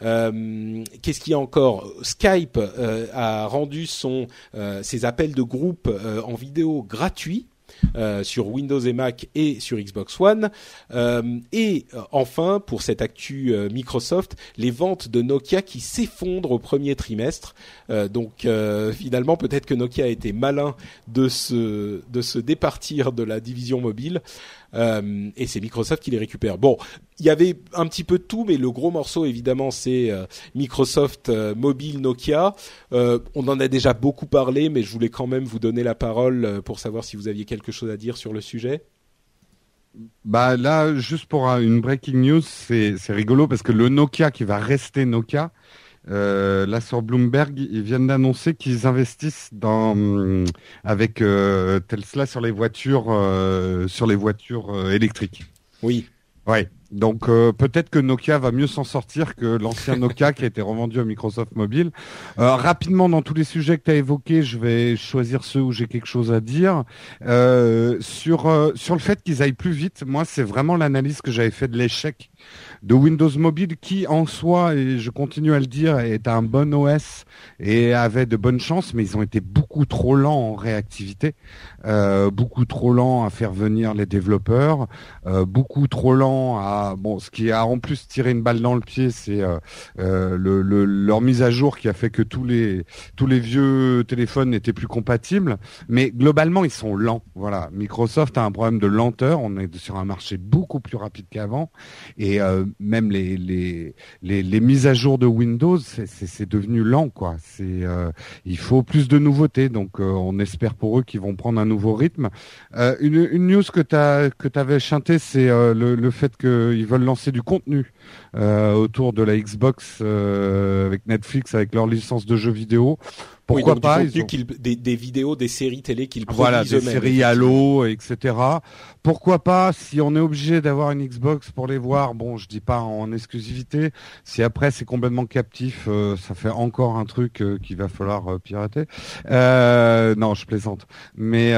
Euh, Qu'est-ce qu'il y a encore Skype euh, a rendu son, euh, ses appels de groupe en vidéo gratuits. Sur Windows et Mac et sur Xbox One. Et enfin, pour cette actu Microsoft, les ventes de Nokia qui s'effondrent au premier trimestre. donc finalement, peut-être que Nokia a été malin de se de se départir de la division mobile. Euh, et c'est Microsoft qui les récupère. Bon, il y avait un petit peu de tout, mais le gros morceau évidemment c'est euh, Microsoft euh, Mobile Nokia. on en a déjà beaucoup parlé, mais je voulais quand même vous donner la parole pour savoir si vous aviez quelque chose à dire sur le sujet. Bah là, juste pour une breaking news, c'est rigolo parce que le Nokia qui va rester Nokia, euh, là sur Bloomberg, ils viennent d'annoncer qu'ils investissent dans mm, avec euh, Tesla sur les voitures euh, sur les voitures électriques. Oui. Ouais. Donc euh, peut-être que Nokia va mieux s'en sortir que l'ancien Nokia qui a été revendu à Microsoft Mobile. Euh, rapidement, dans tous les sujets que tu as évoqués, je vais choisir ceux où j'ai quelque chose à dire. Euh, sur, sur le fait qu'ils aillent plus vite, moi c'est vraiment l'analyse que j'avais fait de l'échec de Windows Mobile qui en soi, et je continue à le dire, est un bon OS et avait de bonnes chances, mais ils ont été beaucoup trop lents en réactivité, beaucoup trop lents à faire venir les développeurs, beaucoup trop lents à bon, ce qui a en plus tiré une balle dans le pied, c'est euh, euh le, le, leur mise à jour qui a fait que tous les tous les vieux téléphones n'étaient plus compatibles, mais globalement ils sont lents. Voilà, Microsoft a un problème de lenteur, on est sur un marché beaucoup plus rapide qu'avant et euh, même les, les, les, les, mises à jour de Windows, c'est devenu lent, quoi. C'est, euh, il faut plus de nouveautés, donc euh, on espère pour eux qu'ils vont prendre un nouveau rythme. Euh, une, une, news que tu que avais chanté, c'est le, le, fait qu'ils veulent lancer du contenu autour de la Xbox avec Netflix, avec leur licence de jeux vidéo. Pourquoi pas ont... des, des, vidéos, des séries télé qu'ils produisent Voilà, des séries Halo, etc. Pourquoi pas, si on est obligé d'avoir une Xbox pour les voir, bon, je dis pas en exclusivité, si après c'est complètement captif, euh, ça fait encore un truc euh, qu'il va falloir euh, pirater. Euh, non, je plaisante. Mais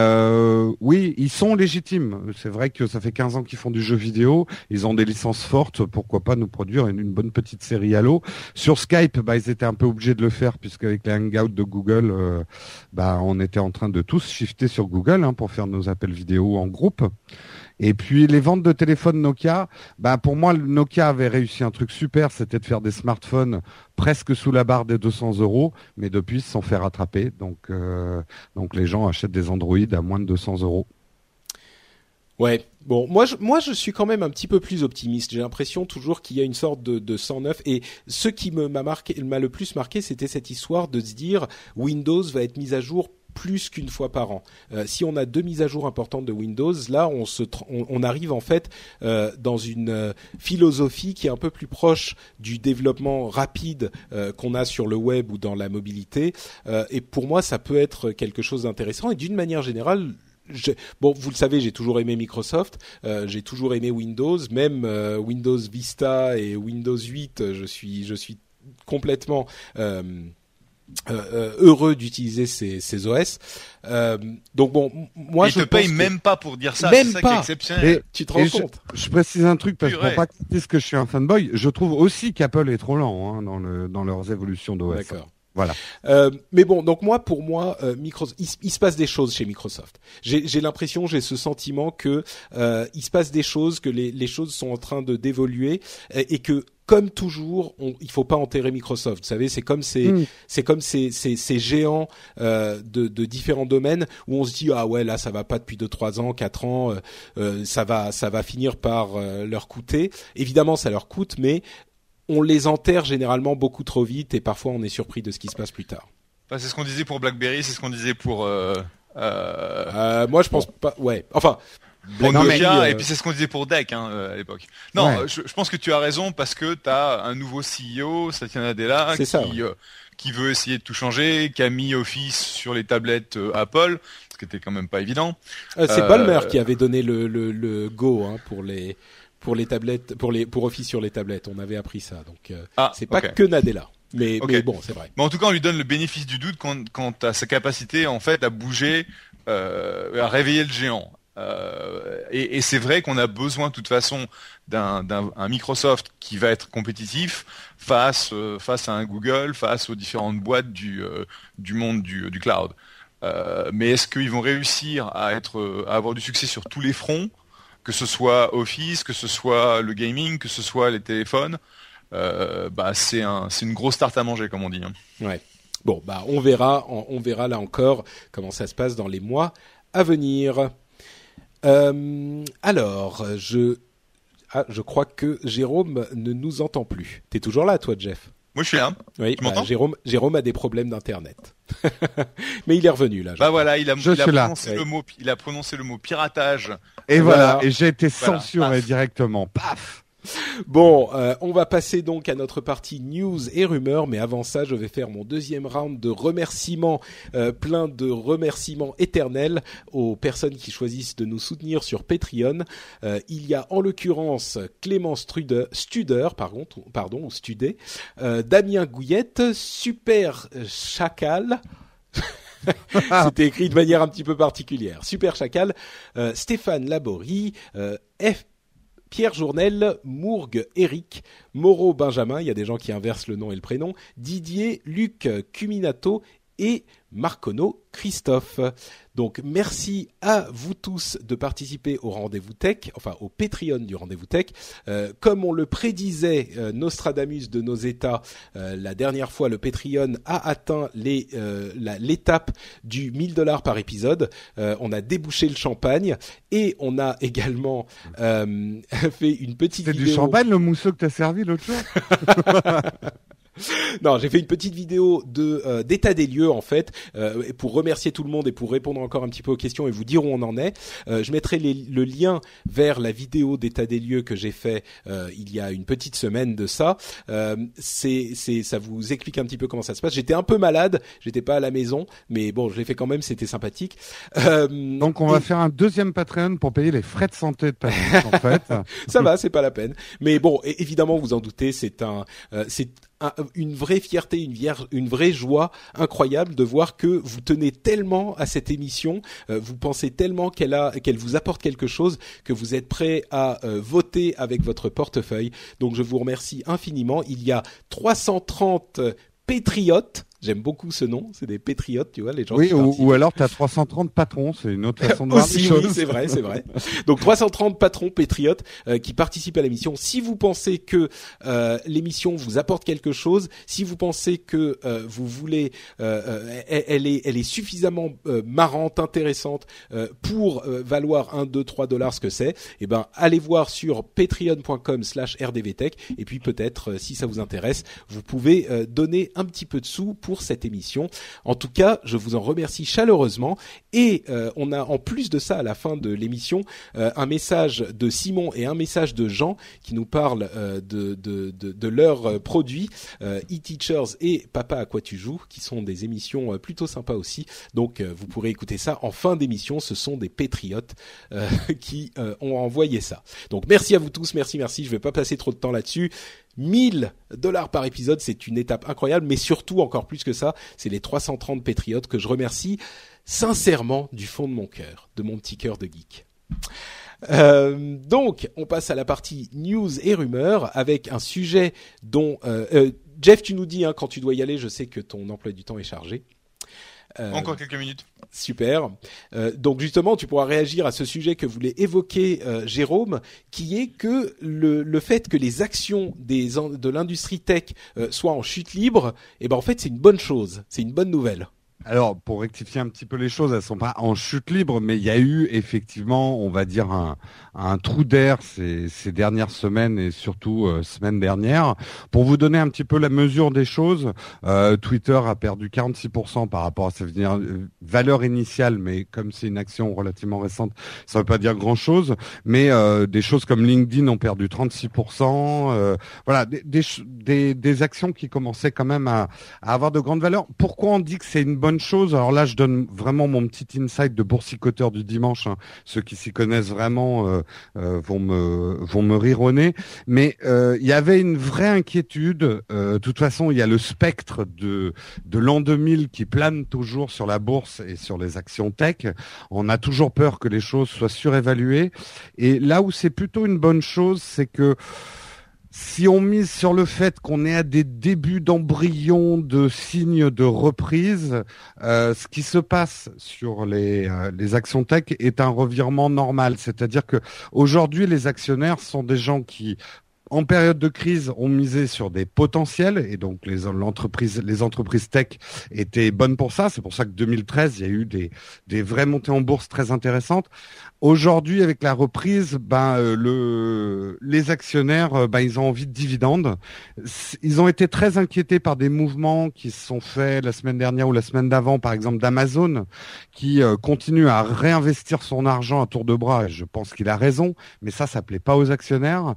oui, ils sont légitimes. C'est vrai que ça fait 15 ans qu'ils font du jeu vidéo, ils ont des licences fortes, pourquoi pas nous produire une, une bonne petite série Halo. Sur Skype, bah, ils étaient un peu obligés de le faire, puisqu'avec les hangouts de Google, Google, euh, bah, on était en train de tous shifter sur Google hein, pour faire nos appels vidéo en groupe. Et puis les ventes de téléphones Nokia, bah pour moi Nokia avait réussi un truc super, c'était de faire des smartphones presque sous la barre des 200 euros, mais depuis ils se sont fait rattraper. Donc euh, donc les gens achètent des Android à moins de 200 euros. Ouais. Bon, moi je, moi je suis quand même un petit peu plus optimiste. J'ai l'impression toujours qu'il y a une sorte de, de 109 et ce qui m'a marqué, m'a le plus marqué, c'était cette histoire de se dire Windows va être mise à jour plus qu'une fois par an. Euh, si on a deux mises à jour importantes de Windows, là on se on, arrive en fait euh, dans une euh, philosophie qui est un peu plus proche du développement rapide qu'on a sur le web ou dans la mobilité. Et pour moi, ça peut être quelque chose d'intéressant. Et d'une manière générale, je, bon, vous le savez, j'ai toujours aimé Microsoft, euh, j'ai toujours aimé Windows, même euh, Windows Vista et Windows 8, je suis, je suis complètement euh, heureux d'utiliser ces, ces OS. Euh, donc bon, moi Ils je te que- même pas pour dire ça. Même c'est ça qui est pas. exceptionnel. Et- tu te rends Et je, compte je précise un truc parce pour pas que je suis un fanboy, je trouve aussi qu'Apple est trop lent hein, dans, le, dans leurs évolutions d'OS. D'accord. Voilà. Euh, mais bon, donc moi, pour moi, euh, Microsoft, il, se passe des choses chez Microsoft. J'ai j'ai l'impression, j'ai ce sentiment que euh, il se passe des choses, que les, les choses sont en train de d'évoluer et, et que comme toujours, on, il faut pas enterrer Microsoft. Vous savez, c'est comme ces, Mm. c'est comme ces, ces, ces géants euh, de, de différents domaines où on se dit ah ouais là ça va pas depuis deux trois ans, quatre ans, euh, euh, ça va ça va finir par euh, leur coûter. Évidemment, ça leur coûte, mais on les enterre généralement beaucoup trop vite et parfois on est surpris de ce qui se passe plus tard. Enfin, c'est ce qu'on disait pour BlackBerry, c'est ce qu'on disait pour. Euh, euh, Euh, moi, je pense pas. Ouais. Enfin. Nokia, euh, et puis c'est ce qu'on disait pour DEC hein, euh, à l'époque. Non, Ouais. je, je pense que tu as raison parce que tu as un nouveau CEO, Satya Nadella, qui, ça, ouais. qui veut essayer de tout changer, qui a mis Office sur les tablettes Apple, ce qui était quand même pas évident. euh, c'est Ballmer qui avait donné le, le, le go hein, pour les pour les tablettes, pour les pour Office sur les tablettes. On avait appris ça. Donc euh, Ah, c'est pas que Nadella. Mais, mais bon, c'est vrai. Mais en tout cas, on lui donne le bénéfice du doute quant, quant à sa capacité en fait à bouger, euh, à réveiller le géant. Euh, et et c'est vrai qu'on a besoin de toute façon d'un d'un- un Microsoft qui va être compétitif face euh, face à un Google, face aux différentes boîtes du du monde du, du cloud. Mais est-ce qu'ils vont réussir à être à avoir du succès sur tous les fronts, que ce soit Office, que ce soit le gaming, que ce soit les téléphones euh, bah c'est un c'est une grosse tarte à manger comme on dit. hein. Bon, bah on verra, on, on verra là encore comment ça se passe dans les mois à venir. Euh, alors, je ah, je crois que Jérôme ne nous entend plus. T'es toujours là, toi, Jeff? Moi je suis là. Oui. Tu m'entends Jérôme, Jérôme a des problèmes d'internet, mais il est revenu là. je Bah crois. voilà, il a, Je il a suis là. prononcé le mot, il a prononcé le mot piratage. Et Voilà. voilà. Et j'ai été Voilà. censuré Paf. directement. Paf Bon, euh, on va passer donc à notre partie news et rumeurs, mais avant ça, je vais faire mon deuxième round de remerciements, euh, plein de remerciements éternels aux personnes qui choisissent de nous soutenir sur Patreon. Euh, il y a en l'occurrence Clément Struder, Studer, pardon, t- pardon, ou Studé, Damien Gouillette, Super Chacal. C'était écrit de manière un petit peu particulière. Super Chacal, Stéphane Laborie, F. Pierre Journel, Mourgue, Eric, Moreau, Benjamin, il y a des gens qui inversent le nom et le prénom, Didier, Luc, Cuminato et Marcono, Christophe. Donc merci à vous tous de participer au rendez-vous tech, enfin au Patreon du rendez-vous tech. Euh, comme on le prédisait, euh, Nostradamus de nos États, euh, la dernière fois, le Patreon a atteint les, euh, la- l'étape du 1000 dollars par épisode. Euh, on a débouché le champagne et on a également euh, fait une petite C'est du champagne le mousseux que t'as servi l'autre jour Non, j'ai fait une petite vidéo de euh, d'état des lieux en fait euh, pour remercier tout le monde et pour répondre encore un petit peu aux questions et vous dire où on en est. Euh, je mettrai les- le lien vers la vidéo d'état des lieux que j'ai fait euh, il y a une petite semaine de ça. Euh, c'est c'est ça vous explique un petit peu comment ça se passe. J'étais un peu malade, j'étais pas à la maison, mais bon, je l'ai fait quand même, c'était sympathique. Euh, Donc on va faire un deuxième Patreon pour payer les frais de santé de Patrick en fait. ça va, c'est pas la peine. Mais bon, évidemment, vous en doutez, c'est un, euh, c'est un- une vraie fierté, une, une vraie joie incroyable de voir que vous tenez tellement à cette émission, euh, vous pensez tellement qu'elle a, qu'elle vous apporte quelque chose, que vous êtes prêt à euh, voter avec votre portefeuille. Donc, je vous remercie infiniment. Il y a 330 patriotes J'aime beaucoup ce nom, c'est des patriotes, tu vois, les gens. Oui, qui ou, ou alors tu as 330 patrons, c'est une autre façon de voir Aussi, oui, c'est vrai, c'est vrai. Donc 330 patrons patriotes euh, qui participent à l'émission. Si vous pensez que euh, l'émission vous apporte quelque chose, si vous pensez que euh, vous voulez, euh, euh, elle, est, elle est suffisamment euh, marrante, intéressante euh, pour euh, valoir 1, 2, 3 dollars ce que c'est, eh ben allez voir sur patreon.com/rdvtech et puis peut-être si ça vous intéresse, vous pouvez euh, donner un petit peu de sous pour cette émission. En tout cas, je vous en remercie chaleureusement. Et euh, on a en plus de ça à la fin de l'émission euh, un message de Simon et un message de Jean qui nous parlent euh, de, de, de, de leurs euh, produits euh, e-teachers et Papa à quoi tu joues, qui sont des émissions euh, plutôt sympas aussi. Donc vous pourrez écouter ça en fin d'émission. Ce sont des patriotes euh, qui ont envoyé ça. Donc merci à vous tous, merci, merci. Je vais pas passer trop de temps là-dessus. 1000 dollars par épisode, c'est une étape incroyable, mais surtout encore plus que ça, c'est les 330 patriotes que je remercie sincèrement du fond de mon cœur, de mon petit cœur de geek. Euh, donc, on passe à la partie news et rumeurs avec un sujet dont euh, euh, Jeff, tu nous dis hein, quand tu dois y aller. Je sais que ton emploi du temps est chargé. Euh, Encore quelques minutes. Super. Euh, donc justement, tu pourras réagir à ce sujet que voulait évoquer euh, Jérôme, qui est que le, le fait que les actions des, de l'industrie tech euh, soient en chute libre, eh ben en fait c'est une bonne chose, c'est une bonne nouvelle. Alors, pour rectifier un petit peu les choses, elles sont pas en chute libre, mais il y a eu effectivement, on va dire, un, un trou d'air ces, dernières semaines et surtout euh, semaine dernière. Pour vous donner un petit peu la mesure des choses, euh, Twitter a perdu 46% par rapport à sa euh, valeur initiale, mais comme c'est une action relativement récente, ça ne veut pas dire grand-chose. Mais euh, des choses comme LinkedIn ont perdu 36%. euh, voilà, des, des, des, actions qui commençaient quand même à, à avoir de grandes valeurs. Pourquoi on dit que c'est une bonne chose? Alors là, je donne vraiment mon petit insight de boursicoteur du dimanche. hein. Ceux qui s'y connaissent vraiment euh, vont me vont me rire au nez. Mais euh, il y avait une vraie inquiétude. Euh, de toute façon, il y a le spectre de de l'an 2000 qui plane toujours sur la bourse et sur les actions tech. On a toujours peur que les choses soient surévaluées. Et là où c'est plutôt une bonne chose, c'est que si on mise sur le fait qu'on est à des débuts d'embryon de signes de reprise, euh, ce qui se passe sur les, euh, les actions tech est un revirement normal. C'est-à-dire que aujourd'hui, les actionnaires sont des gens qui en période de crise, ont misé sur des potentiels et donc les, l'entreprise, les entreprises tech étaient bonnes pour ça. C'est pour ça que 2013, il y a eu des, des vraies montées en bourse très intéressantes. Aujourd'hui, avec la reprise, ben euh, le, les actionnaires, euh, ben ils ont envie de dividendes. Ils ont été très inquiétés par des mouvements qui se sont faits la semaine dernière ou la semaine d'avant, par exemple d'Amazon, qui euh, continue à réinvestir son argent à tour de bras. Je pense qu'il a raison, mais ça, ça plaît pas aux actionnaires.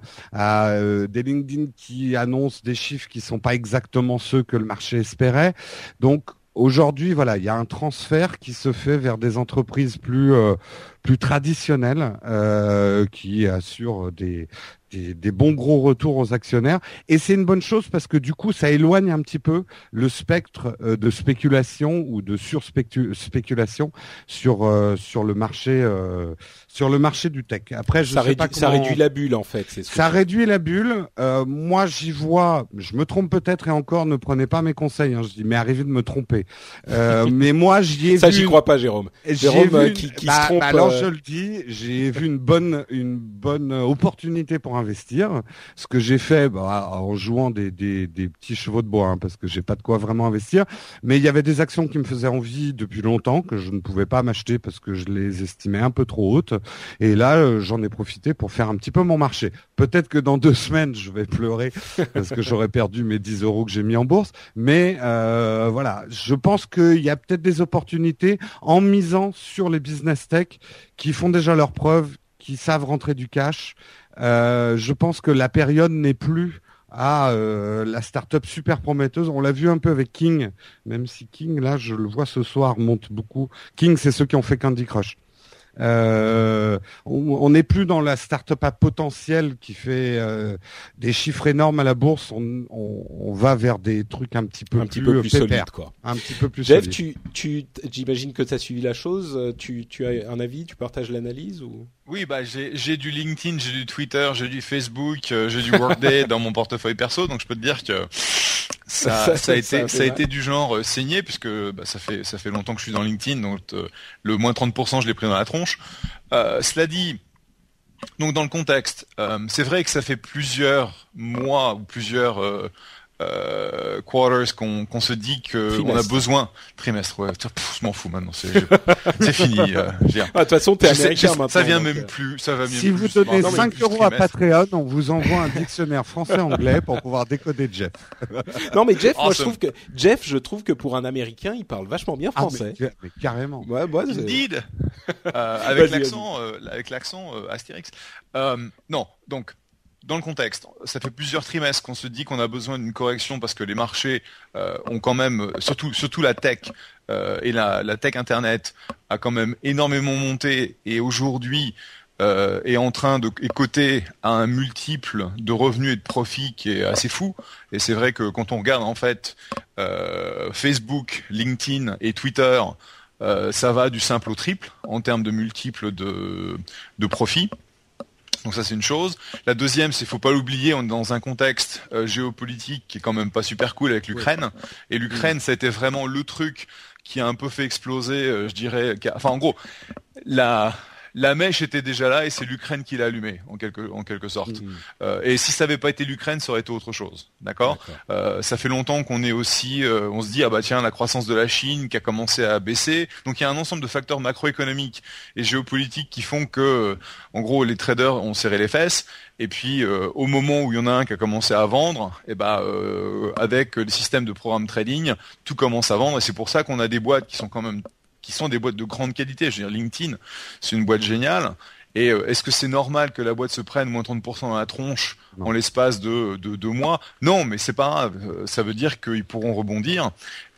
Euh, des LinkedIn qui annoncent des chiffres qui sont pas exactement ceux que le marché espérait. Donc Aujourd'hui, voilà, il y a un transfert qui se fait vers des entreprises plus euh, plus traditionnelles euh, qui assurent des, des des bons gros retours aux actionnaires. Et c'est une bonne chose parce que du coup, ça éloigne un petit peu le spectre euh, de spéculation ou de surspéculation sur euh, sur le marché euh, sur le marché du tech. Après, je ça, sais réduit, pas ça comment- réduit la bulle en fait. C'est ce ça réduit la bulle. Euh, moi, j'y vois. Je me trompe peut-être et encore, ne prenez pas mes conseils. Hein, je dis, mais arrivez de me tromper. Euh, mais moi, j'y ai Ça, vu. j'y crois pas, Jérôme. Jérôme vu qui, qui bah, se trompe. bah alors euh, je le dis, j'ai vu une bonne une bonne opportunité pour investir. Ce que j'ai fait bah, en jouant des, des, des petits chevaux de bois hein, parce que j'ai pas de quoi vraiment investir. Mais il y avait des actions qui me faisaient envie depuis longtemps que je ne pouvais pas m'acheter parce que je les estimais un peu trop hautes. Et là, euh, j'en ai profité pour faire un petit peu mon marché. Peut-être que dans deux semaines, je vais pleurer parce que j'aurais perdu mes 10 euros que j'ai mis en bourse. Mais euh, voilà, je pense qu'il y a peut-être des opportunités en misant sur les business tech qui font déjà leurs preuves, qui savent rentrer du cash. Euh, je pense que la période n'est plus à euh, la start-up super prometteuse. On l'a vu un peu avec King, même si King, là, je le vois ce soir, monte beaucoup. King, c'est ceux qui ont fait Candy Crush. Euh, on on n'est plus dans la start-up à potentiel qui fait euh, des chiffres énormes à la bourse. On, on, on va vers des trucs un petit peu un petit plus, peu plus solide, quoi. un petit peu plus Jeff, solide. tu, tu, j'imagine que tu as suivi la chose. euh, Tu, tu as un avis, tu partages l'analyse ou? Oui, bah j'ai du LinkedIn, j'ai du Twitter, j'ai du Facebook, euh, j'ai du Workday dans mon portefeuille perso, donc je peux te dire que ça, ça, a été, ça, a été du genre euh, saigné puisque bah, ça fait ça fait longtemps que je suis dans LinkedIn, donc euh, le moins 30% je l'ai pris dans la tronche. Cela dit, donc dans le contexte, c'est vrai que ça fait plusieurs mois ou plusieurs euh, quarters qu'on se dit qu'on a besoin. Trimestre ouais. Je m'en fous maintenant c'est fini euh, ah, de toute façon t'es américain maintenant ça vient même euh. plus ça va si vous donnez 5 euros à Patreon on vous envoie un dictionnaire français anglais pour pouvoir décoder Jeff. Non mais Jeff moi je trouve que Jeff je trouve que pour un américain il parle vachement bien ah, français. Mais, carrément. Ouais moi Indeed. Euh, avec l'accent avec l'accent Astérix. Non donc dans le contexte, ça fait plusieurs trimestres qu'on se dit qu'on a besoin d'une correction parce que les marchés euh, ont quand même, surtout la tech euh, et la, tech internet a quand même énormément monté et aujourd'hui euh, est en train de écoter à un multiple de revenus et de profits qui est assez fou. Et c'est vrai que quand on regarde en fait Facebook, LinkedIn et Twitter, ça va du simple au triple en termes de multiples de, de profits. Donc ça c'est une chose. La deuxième, c'est faut pas l'oublier, on est dans un contexte euh, géopolitique qui est quand même pas super cool avec l'Ukraine. Et l'Ukraine, ça a été vraiment le truc qui a un peu fait exploser, euh, je dirais. Enfin en gros, la la mèche était déjà là et c'est l'Ukraine qui l'a allumée en quelque en quelque sorte. Mmh. Euh, et si ça n'avait pas été l'Ukraine, ça aurait été autre chose. D'accord? Euh, ça fait longtemps qu'on est aussi, euh, on se dit ah bah tiens la croissance de la Chine qui a commencé à baisser. Donc il y a un ensemble de facteurs macroéconomiques et géopolitiques qui font que en gros les traders ont serré les fesses. Et puis au moment où il y en a un qui a commencé à vendre, et eh bah avec le système de programme trading, tout commence à vendre et c'est pour ça qu'on a des boîtes qui sont quand même qui sont des boîtes de grande qualité. Je veux dire, LinkedIn, c'est une boîte géniale. Et euh, est-ce que c'est normal que la boîte se prenne moins 30% dans la tronche en l'espace de, deux mois? Non, mais c'est pas grave. Euh, ça veut dire qu'ils pourront rebondir.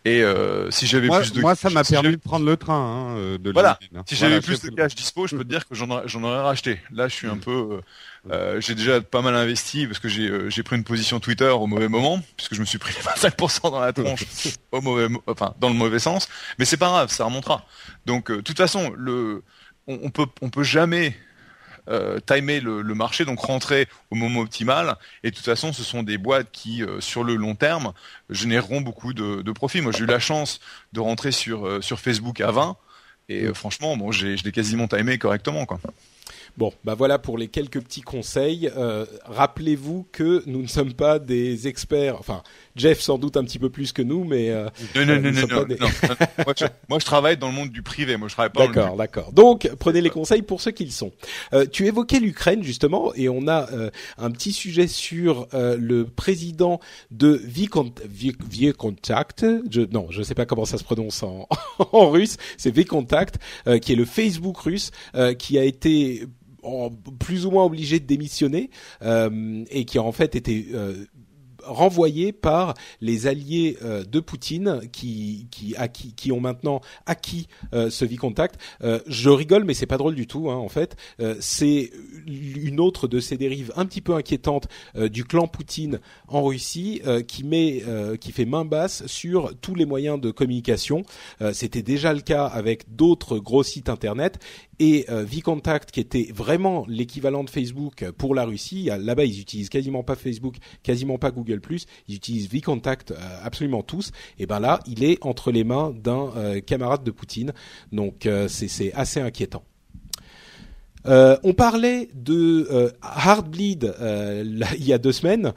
Et euh, si j'avais plus de moi, ça m'a permis de prendre le train hein, de voilà. Hein. Si j'avais plus de cash dispo, je peux te dire que j'en aurais, racheté. Là, je suis un mm. peu, euh, j'ai déjà pas mal investi parce que j'ai euh, j'ai pris une position Twitter au mauvais moment puisque je me suis pris 25% dans la tronche au mauvais, enfin dans le mauvais sens. Mais c'est pas grave, ça remontera. Donc, de toute façon, le, on, on peut on peut jamais euh, timer le, marché, donc rentrer au moment optimal. Et de toute façon, ce sont des boîtes qui, euh, sur le long terme, généreront beaucoup de, profits. Moi, j'ai eu la chance de rentrer sur, euh, sur Facebook à 20. Et euh, franchement, bon, je l'ai quasiment timé correctement. Bon, bah voilà pour les quelques petits conseils. Rappelez-vous que nous ne sommes pas des experts. Enfin, Jeff sans doute un petit peu plus que nous, mais euh, non, non, non, non, non, moi, je, travaille dans le monde du privé. Moi, je travaille pas. D'accord, d'accord. Donc, prenez les conseils pour ceux qu'ils sont. Euh, tu évoquais l'Ukraine justement, et on a un petit sujet sur le président de Vcontact. Je, non, je sais pas comment ça se prononce en, en russe. C'est Vcontact, qui est le Facebook russe, qui a été plus ou moins obligé de démissionner euh, et qui a en fait été euh, renvoyé par les alliés euh, de Poutine qui qui, acquis, qui ont maintenant acquis euh, ce Vicontact. Euh, je rigole, mais c'est pas drôle du tout. Hein, en fait, c'est une autre de ces dérives un petit peu inquiétantes du clan Poutine en Russie qui met qui fait main basse sur tous les moyens de communication. C'était déjà le cas avec d'autres gros sites internet et euh, qui était vraiment l'équivalent de Facebook pour la Russie. Là-bas, ils utilisent quasiment pas Facebook, quasiment pas Google+. Ils utilisent Vcontact euh, absolument tous. Et ben là, il est entre les mains d'un euh, camarade de Poutine. Donc c'est assez inquiétant. Euh, on parlait de euh, Heartbleed euh, il y a deux semaines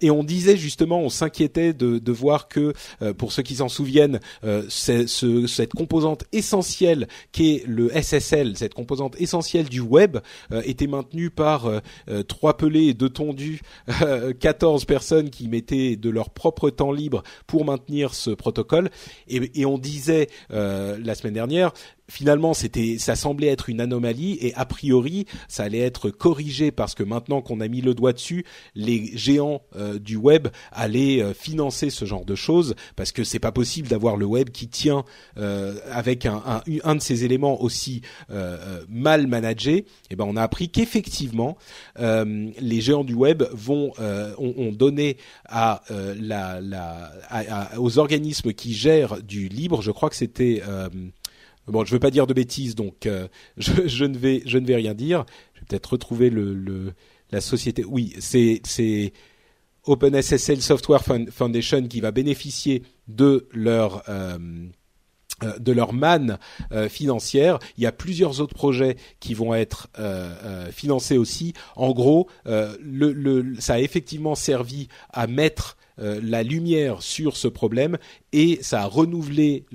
et on disait justement, on s'inquiétait de, voir que, pour ceux qui s'en souviennent, ce, cette composante essentielle qu'est le SSL, cette composante essentielle du web, était maintenue par trois pelés et deux tondus, 14 personnes qui mettaient de leur propre temps libre pour maintenir ce protocole. Et on disait la semaine dernière, finalement c'était ça semblait être une anomalie et a priori ça allait être corrigé parce que maintenant qu'on a mis le doigt dessus les géants euh, du web allaient euh, financer ce genre de choses parce que c'est pas possible d'avoir le web qui tient euh, avec un, un, un, de ces éléments aussi mal managé et eh ben on a appris qu'effectivement les géants du web vont ont, ont, donné à la, la aux organismes qui gèrent du libre je crois que c'était Bon, je veux pas dire de bêtises, donc euh, je, ne vais je ne vais rien dire. Je vais peut-être retrouver le, la société. Oui, c'est OpenSSL Software Foundation qui va bénéficier de leur euh, euh, de leur manne financière. Il y a plusieurs autres projets qui vont être financés aussi. En gros, ça a effectivement servi à mettre la lumière sur ce problème et ça a renouvelé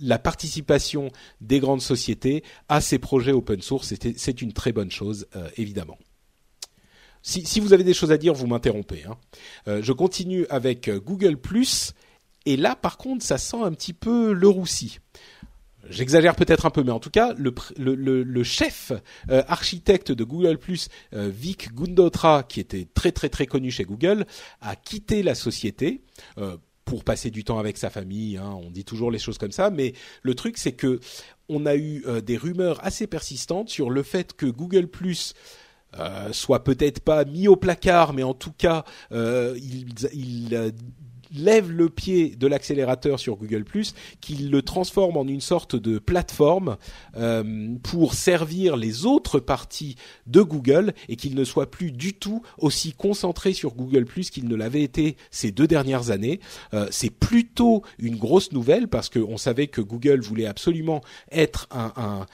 la participation des grandes sociétés à ces projets open source. C'est une très bonne chose, évidemment. Si, vous avez des choses à dire, vous m'interrompez. Hein. je continue avec Google ⁇ et là, par contre, ça sent un petit peu le roussi. J'exagère peut-être un peu, mais en tout cas, le, chef euh, architecte de Google euh, Vic Gundotra, qui était très très très connu chez Google, a quitté la société. Euh, pour passer du temps avec sa famille, hein, on dit toujours les choses comme ça, mais le truc c'est que on a eu euh, des rumeurs assez persistantes sur le fait que Google soit peut-être pas mis au placard, mais en tout cas, il lève le pied de l'accélérateur sur Google qu'il le transforme en une sorte de plateforme euh, pour servir les autres parties de Google et qu'il ne soit plus du tout aussi concentré sur Google qu'il ne l'avait été ces deux dernières années. Euh, c'est plutôt une grosse nouvelle parce qu'on savait que Google voulait absolument être un,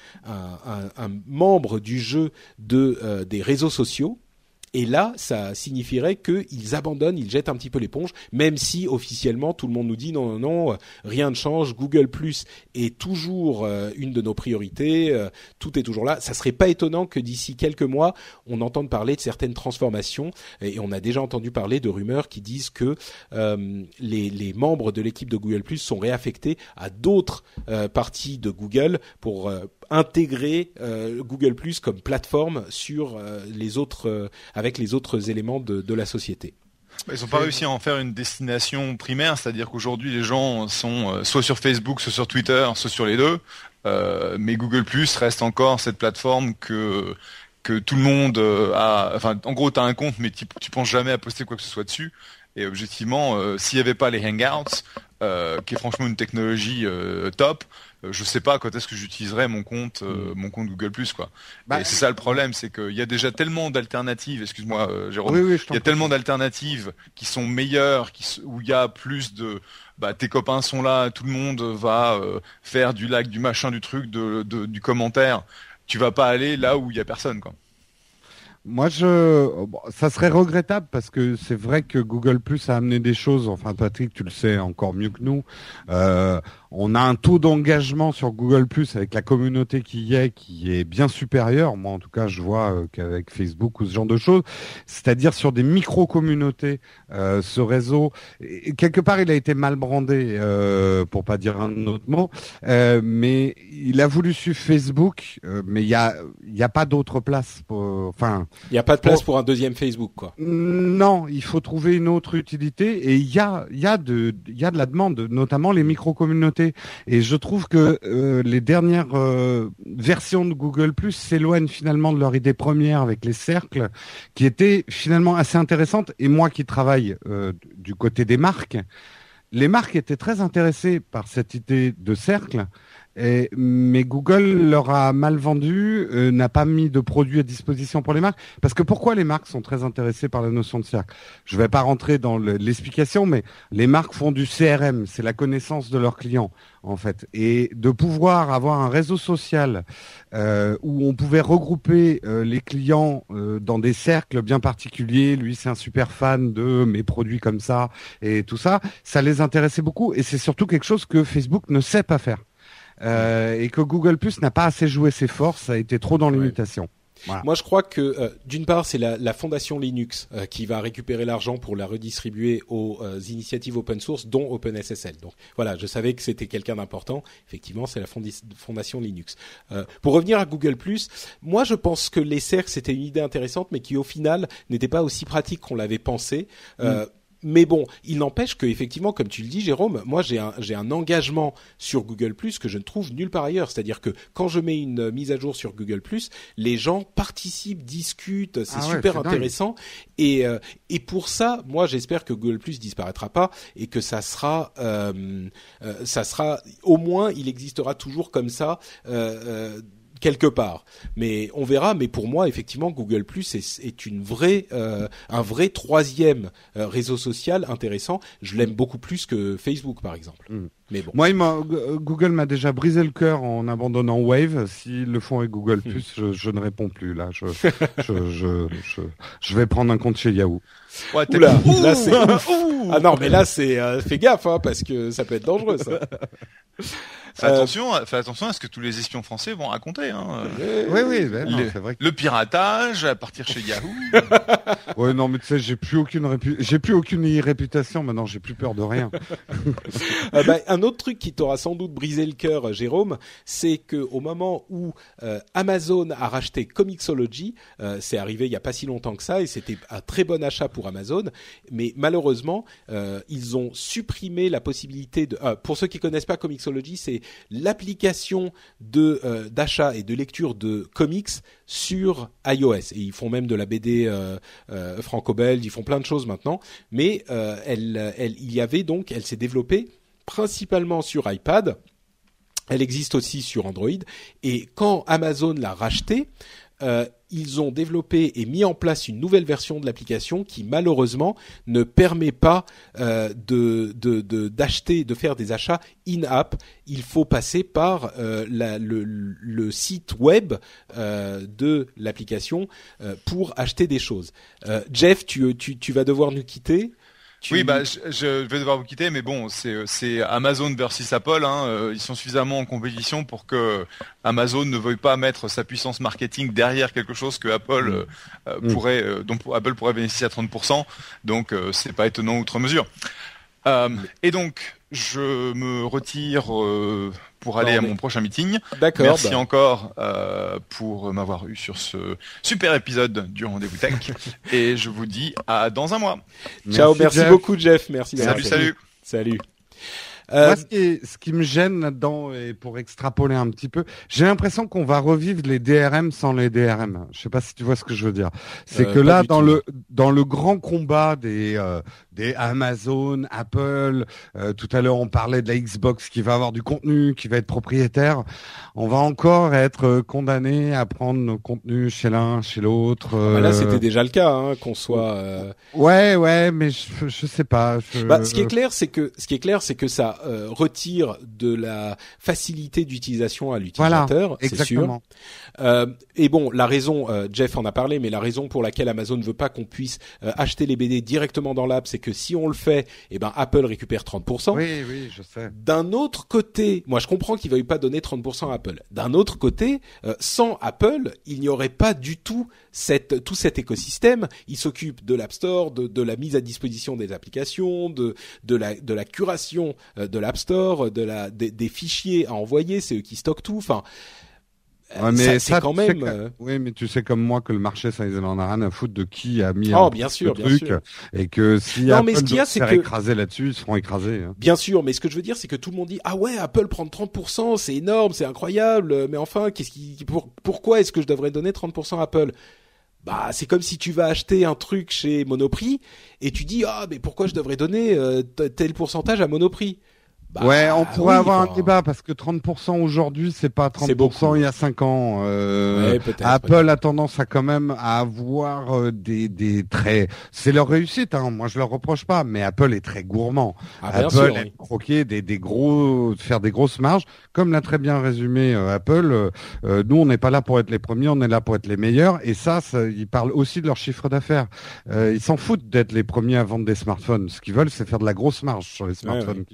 membre du jeu euh, des réseaux sociaux et là, ça signifierait qu'ils abandonnent, ils jettent un petit peu l'éponge, même si officiellement tout le monde nous dit non, non, non, rien ne change. Google Plus est toujours euh, une de nos priorités, euh, tout est toujours là. Ça serait pas étonnant que d'ici quelques mois, on entende parler de certaines transformations. Et on a déjà entendu parler de rumeurs qui disent que euh, les, les, membres de l'équipe de Google Plus sont réaffectés à d'autres parties de Google pour intégrer euh, Google Plus comme plateforme sur euh, les autres euh, avec les autres éléments de, de la société. Ils n'ont pas réussi à en faire une destination primaire, c'est-à-dire qu'aujourd'hui les gens sont soit sur Facebook, soit sur Twitter, soit sur les deux, mais Google Plus reste encore cette plateforme que que tout le monde a. Enfin, en gros, tu as un compte, mais tu, tu penses jamais à poster quoi que ce soit dessus. Et objectivement, s'il n'y avait pas les Hangouts, qui est franchement une technologie top, je sais pas quand est-ce que j'utiliserai mon compte euh, mm. mon compte Google Plus quoi. Bah, et c'est ça le problème, c'est qu'il y a déjà tellement d'alternatives. Excuse-moi, euh, Jérôme. il y a tellement d'alternatives qui sont meilleures, qui, où il y a plus de bah tes copains sont là, tout le monde va faire du like, du machin, du truc, de, de, du commentaire. Tu vas pas aller là où il y a personne quoi. Moi, je, ça serait regrettable parce que c'est vrai que Google Plus a amené des choses. Enfin, Patrick, tu le sais encore mieux que nous. Euh, on a un taux d'engagement sur Google Plus avec la communauté qui y est, qui est bien supérieur. Moi, en tout cas, je vois euh, qu'avec Facebook ou ce genre de choses, c'est-à-dire sur des micro-communautés, euh, ce réseau, quelque part, il a été mal brandé, euh, pour pas dire un autre mot, euh, mais il a voulu suivre Facebook, euh, mais il y a, y a pas d'autre place. Pour, enfin, il n'y a pas de place pour, un deuxième Facebook, quoi. Non, il faut trouver une autre utilité, et il y a, il y a de, il y a de la demande, notamment les micro-communautés et je trouve que euh, les dernières euh, versions de Google Plus s'éloignent finalement de leur idée première avec les cercles, qui étaient finalement assez intéressantes. Et moi qui travaille euh, du côté des marques, les marques étaient très intéressées par cette idée de cercle mais Google leur a mal vendu, euh, n'a pas mis de produits à disposition pour les marques. Parce que pourquoi les marques sont très intéressées par la notion de cercle? Je ne vais pas rentrer dans l'explication, mais les marques font du CRM, c'est la connaissance de leurs clients en fait, et de pouvoir avoir un réseau social euh, où on pouvait regrouper euh, les clients dans des cercles bien particuliers. Lui, c'est un super fan de mes produits comme ça et tout ça. Ça les intéressait beaucoup, et c'est surtout quelque chose que Facebook ne sait pas faire. Euh, et que Google Plus n'a pas assez joué ses forces, a été trop dans l'imitation. Moi, je crois que euh, d'une part, c'est la, la, fondation Linux euh, qui va récupérer l'argent pour la redistribuer aux initiatives open source, dont OpenSSL. Donc voilà, je savais que c'était quelqu'un d'important. Effectivement, c'est la fondation Linux. pour revenir à Google moi, je pense que les cercles c'était une idée intéressante, mais qui au final n'était pas aussi pratique qu'on l'avait pensé. Mm mais bon, il n'empêche que effectivement, comme tu le dis, Jérôme, moi j'ai un j'ai un engagement sur Google Plus que je ne trouve nulle part ailleurs. C'est-à-dire que quand je mets une mise à jour sur Google Plus, les gens participent, discutent, c'est ah super intéressant. Et euh, et pour ça, moi j'espère que Google Plus disparaîtra pas et que ça sera euh, euh, ça sera au moins il existera toujours comme ça. Quelque part. Mais on verra. Mais pour moi, effectivement, Google Plus est, est une vraie, euh, un vrai troisième euh, réseau social intéressant. Je l'aime beaucoup plus que Facebook, par exemple. Mm. Mais bon. Moi, il Google m'a déjà brisé le cœur en abandonnant Wave. S'ils le font avec Google Hmm. Plus, je, je ne réponds plus. Là, je, je, je, je, je vais prendre un compte chez Yahoo. Ouais, t'es- Oula, Ouh là c'est. Ah non, mais là c'est. euh, fais gaffe, hein, parce que ça peut être dangereux, ça. Fais Euh, attention, fais attention à ce que tous les espions français vont raconter. Hein. Oui, oui, ouais, non, Le- c'est vrai. que- Le piratage à partir chez Yahoo. Ouais, non, mais tu sais, j'ai plus aucune répu- j'ai plus aucune réputation. Maintenant, j'ai plus peur de rien. Euh, bah, un autre truc qui t'aura sans doute brisé le cœur, euh, Jérôme, c'est que au moment où euh, Amazon a racheté Comixology, euh, c'est arrivé il y a pas si longtemps que ça, et c'était un très bon achat pour Amazon. Mais malheureusement, ils ont supprimé la possibilité de. pour ceux qui connaissent pas Comixology, c'est l'application de d'achat et de lecture de comics sur iOS. Et ils font même de la BD franco-belge, ils font plein de choses maintenant. Mais elle, elle, il y avait donc, elle s'est développée principalement sur iPad. Elle existe aussi sur Android. Et quand Amazon l'a racheté, euh, ils ont développé et mis en place une nouvelle version de l'application qui malheureusement ne permet pas euh, de d'acheter, de, faire des achats in-app. Il faut passer par euh, le, site web de l'application pour acheter des choses. Jeff, tu vas devoir nous quitter. Tu- Oui, bah, je, je vais devoir vous quitter, mais bon, c'est Amazon versus Apple. Hein, euh, ils sont suffisamment en compétition pour que Amazon ne veuille pas mettre sa puissance marketing derrière quelque chose que Apple euh, euh, Mm. pourrait, euh, dont Apple pourrait bénéficier à 30%. Donc, euh, c'est pas étonnant outre mesure. Euh, et donc, je me retire pour aller à mon prochain meeting. D'accord. Merci bah, encore euh, pour m'avoir eu sur ce super épisode du Rendez-vous Tech. et je vous dis à dans un mois. Ciao, merci Jeff. beaucoup Jeff, merci. Salut, salut. Salut. Euh, Moi, ce qui, est- ce qui me gêne là-dedans, et pour extrapoler un petit peu, j'ai l'impression qu'on va revivre les DRM sans les DRM. Je sais pas si tu vois ce que je veux dire. C'est Euh, que là, dans tout. le dans le grand combat des euh, des Amazon, Apple, euh, tout à l'heure on parlait de la Xbox qui va avoir du contenu, qui va être propriétaire. On va encore être euh, condamné à prendre nos contenus chez l'un, chez l'autre. bah là, euh, c'était déjà le cas, hein, qu'on soit. euh, Ouais, ouais, mais je, je sais pas. je- Bah, ce qui est clair, c'est que ce qui est clair, c'est que ça euh, retire de la facilité d'utilisation à l'utilisateur, c'est sûr. Exactement. Euh, et bon, la raison, euh, Jeff en a parlé, mais la raison pour laquelle Amazon ne veut pas qu'on puisse euh, acheter les BD directement dans l'app, c'est que si on le fait, eh ben Apple récupère 30%. Oui, oui, je sais. D'un autre côté, moi je comprends qu'ils veuillent pas donner 30% à Apple. D'un autre côté, euh, sans Apple, il n'y aurait pas du tout cette, tout cet écosystème. Ils s'occupent de l'App Store, de, de la mise à disposition des applications, de, de, la, de la curation euh, de l'App Store, de la, des, des fichiers à envoyer, c'est eux qui stockent tout. Enfin, Ouais, mais ça, quand même. que- euh, Oui, mais tu sais comme moi que le marché, ça, ils en a rien à foutre de qui a mis Oh, un bien sûr, bien truc, sûr. et que si Non, Apple mais ce qu'il y a, doit se c'est faire que- écraser là-dessus, ils seront écrasés. hein. Bien sûr, mais ce que je veux dire, c'est que tout le monde dit ah ouais, Apple prend 30%, c'est énorme, c'est incroyable, mais enfin, qu'est-ce qui, pour- pourquoi est-ce que je devrais donner 30% à Apple? Bah, c'est comme si tu vas acheter un truc chez Monoprix et tu dis ah mais pourquoi je devrais donner euh, tel pourcentage à Monoprix? Bah, ouais, on pourrait oui, avoir un débat parce que 30% aujourd'hui, c'est pas 30% C'est beaucoup. il y a 5 ans. Euh, Ouais, Apple a tendance à quand même à avoir euh, des, des traits. C'est leur réussite, hein. moi je leur reproche pas, mais Apple est très gourmand. Ah, Apple sûr, aime oui. croquer des, des gros, faire des grosses marges, comme l'a très bien résumé euh, Apple. euh, nous, on n'est pas là pour être les premiers, on est là pour être les meilleurs. Et ça, ça ils parlent aussi de leur chiffre d'affaires. Euh, ils s'en foutent d'être les premiers à vendre des smartphones. Ce qu'ils veulent, c'est faire de la grosse marge sur les smartphones.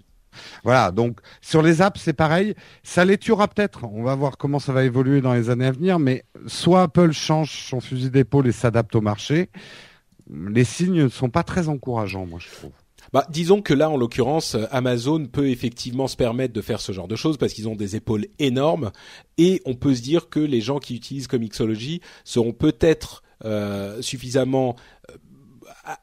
Voilà, donc sur les apps, c'est pareil. Ça les tuera peut-être. On va voir comment ça va évoluer dans les années à venir. Mais soit Apple change son fusil d'épaule et s'adapte au marché. Les signes ne sont pas très encourageants, moi, je trouve. Bah, disons que là, en l'occurrence, euh, Amazon peut effectivement se permettre de faire ce genre de choses parce qu'ils ont des épaules énormes et on peut se dire que les gens qui utilisent Comixology seront peut-être euh, suffisamment euh,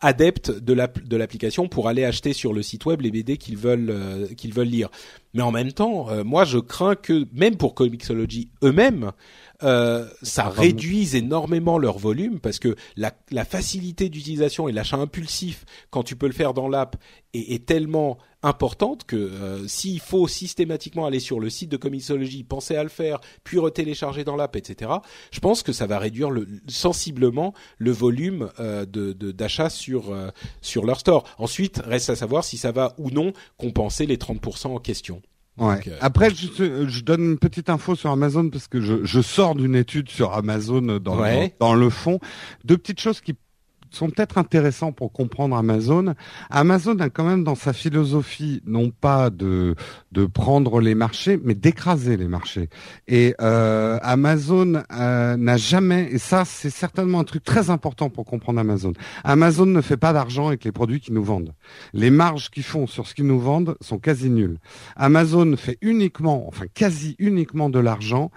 adeptes de l'app- de l'application pour aller acheter sur le site web les BD qu'ils veulent euh, qu'ils veulent lire. Mais en même temps, euh, moi je crains que même pour Comixology eux-mêmes, euh, ça réduise énormément leur volume parce que la, la facilité d'utilisation et l'achat impulsif quand tu peux le faire dans l'app est, est tellement importante que euh, s'il faut systématiquement aller sur le site de Comixology, penser à le faire, puis retélécharger dans l'app, etc. Je pense que ça va réduire le, sensiblement le volume euh, de d'achat sur euh, sur leur store. Ensuite, reste à savoir si ça va ou non compenser les 30% en question. Ouais. Après, je, je, donne une petite info sur Amazon parce que je, je sors d'une étude sur Amazon dans, dans, dans, le fond. Deux petites choses qui sont peut-être intéressants pour comprendre Amazon. Amazon a quand même dans sa philosophie non pas de de prendre les marchés, mais d'écraser les marchés. Et euh, Amazon euh, n'a jamais, et ça c'est certainement un truc très important pour comprendre Amazon. Amazon ne fait pas d'argent avec les produits qu'ils nous vendent. Les marges qu'ils font sur ce qu'ils nous vendent sont quasi nulles. Amazon fait uniquement, enfin quasi uniquement de l'argent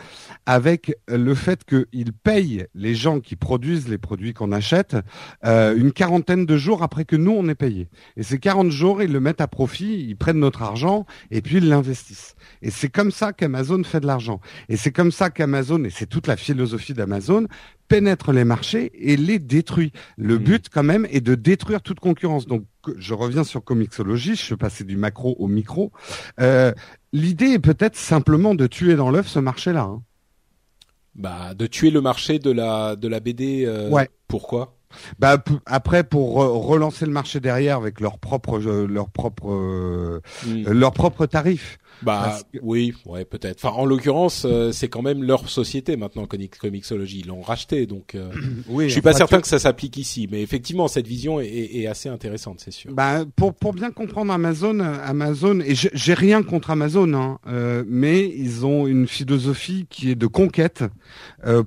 avec le fait qu'ils payent les gens qui produisent les produits qu'on achète euh, une quarantaine de jours après que nous on est payé. Et ces 40 jours, ils le mettent à profit, ils prennent notre argent et puis ils l'investissent. Et c'est comme ça qu'Amazon fait de l'argent. Et c'est comme ça qu'Amazon, et c'est toute la philosophie d'Amazon, pénètre les marchés et les détruit. Le mmh. but quand même est de détruire toute concurrence. Donc je reviens sur Comixology, je suis passé du macro au micro. Euh, L'idée est peut-être simplement de tuer dans l'œuf ce marché-là. Hein. Bah, de tuer le marché de la de la BD. Euh, ouais. Pourquoi? Bah après pour relancer le marché derrière avec leurs propres leurs propres leurs propres tarifs. Bah oui, ouais peut-être. Enfin en l'occurrence, euh, c'est quand même leur société maintenant Comixology, ils l'ont racheté donc euh, oui, je suis pas certain que ça s'applique ici, mais effectivement cette vision est, est assez intéressante, c'est sûr. Bah pour pour bien comprendre Amazon, Amazon et j'ai rien contre Amazon hein, euh, mais ils ont une philosophie qui est de conquête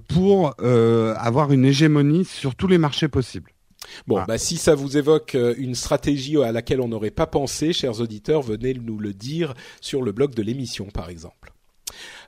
pour avoir une hégémonie sur tous les marchés possibles. Bon, ah. bah, si ça vous évoque euh, une stratégie à laquelle on n'aurait pas pensé, chers auditeurs, venez nous le dire sur le blog de l'émission, par exemple.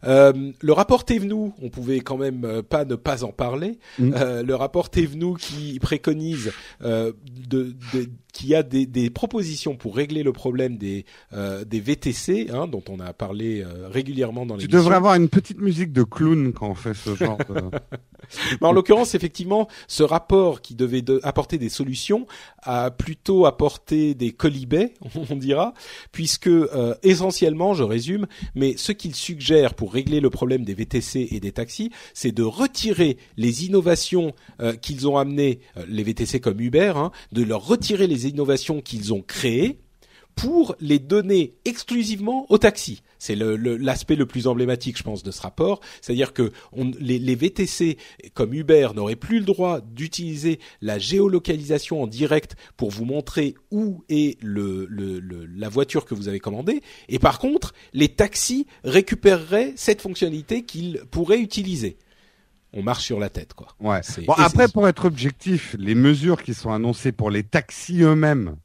Euh, le rapport Thévenoud, on pouvait quand même euh, pas ne pas en parler. Mm. Euh, le rapport Thévenoud qui préconise euh, de, de, qui a des, des, propositions pour régler le problème des, euh, des VTC, hein, dont on a parlé régulièrement dans les. Tu devrais avoir une petite musique de clown quand on fait ce genre. de... en l'occurrence, effectivement, ce rapport qui devait apporter des solutions a plutôt apporté des colibets, on dira, puisque essentiellement, je résume, mais ce qu'il suggère pour régler le problème des VTC et des taxis, c'est de retirer les innovations euh, qu'ils ont amenées, euh, les VTC comme Uber, hein, de leur retirer les innovations qu'ils ont créées pour les donner exclusivement aux taxis. C'est l'aspect le, plus emblématique, je pense, de ce rapport. C'est-à-dire que les, VTC comme Uber n'auraient plus le droit d'utiliser la géolocalisation en direct pour vous montrer où est le, la voiture que vous avez commandée. Et par contre, les taxis récupéreraient cette fonctionnalité qu'ils pourraient utiliser on marche sur la tête, quoi. Ouais. Bon, après, pour être objectif, les mesures qui sont annoncées pour les taxis eux-mêmes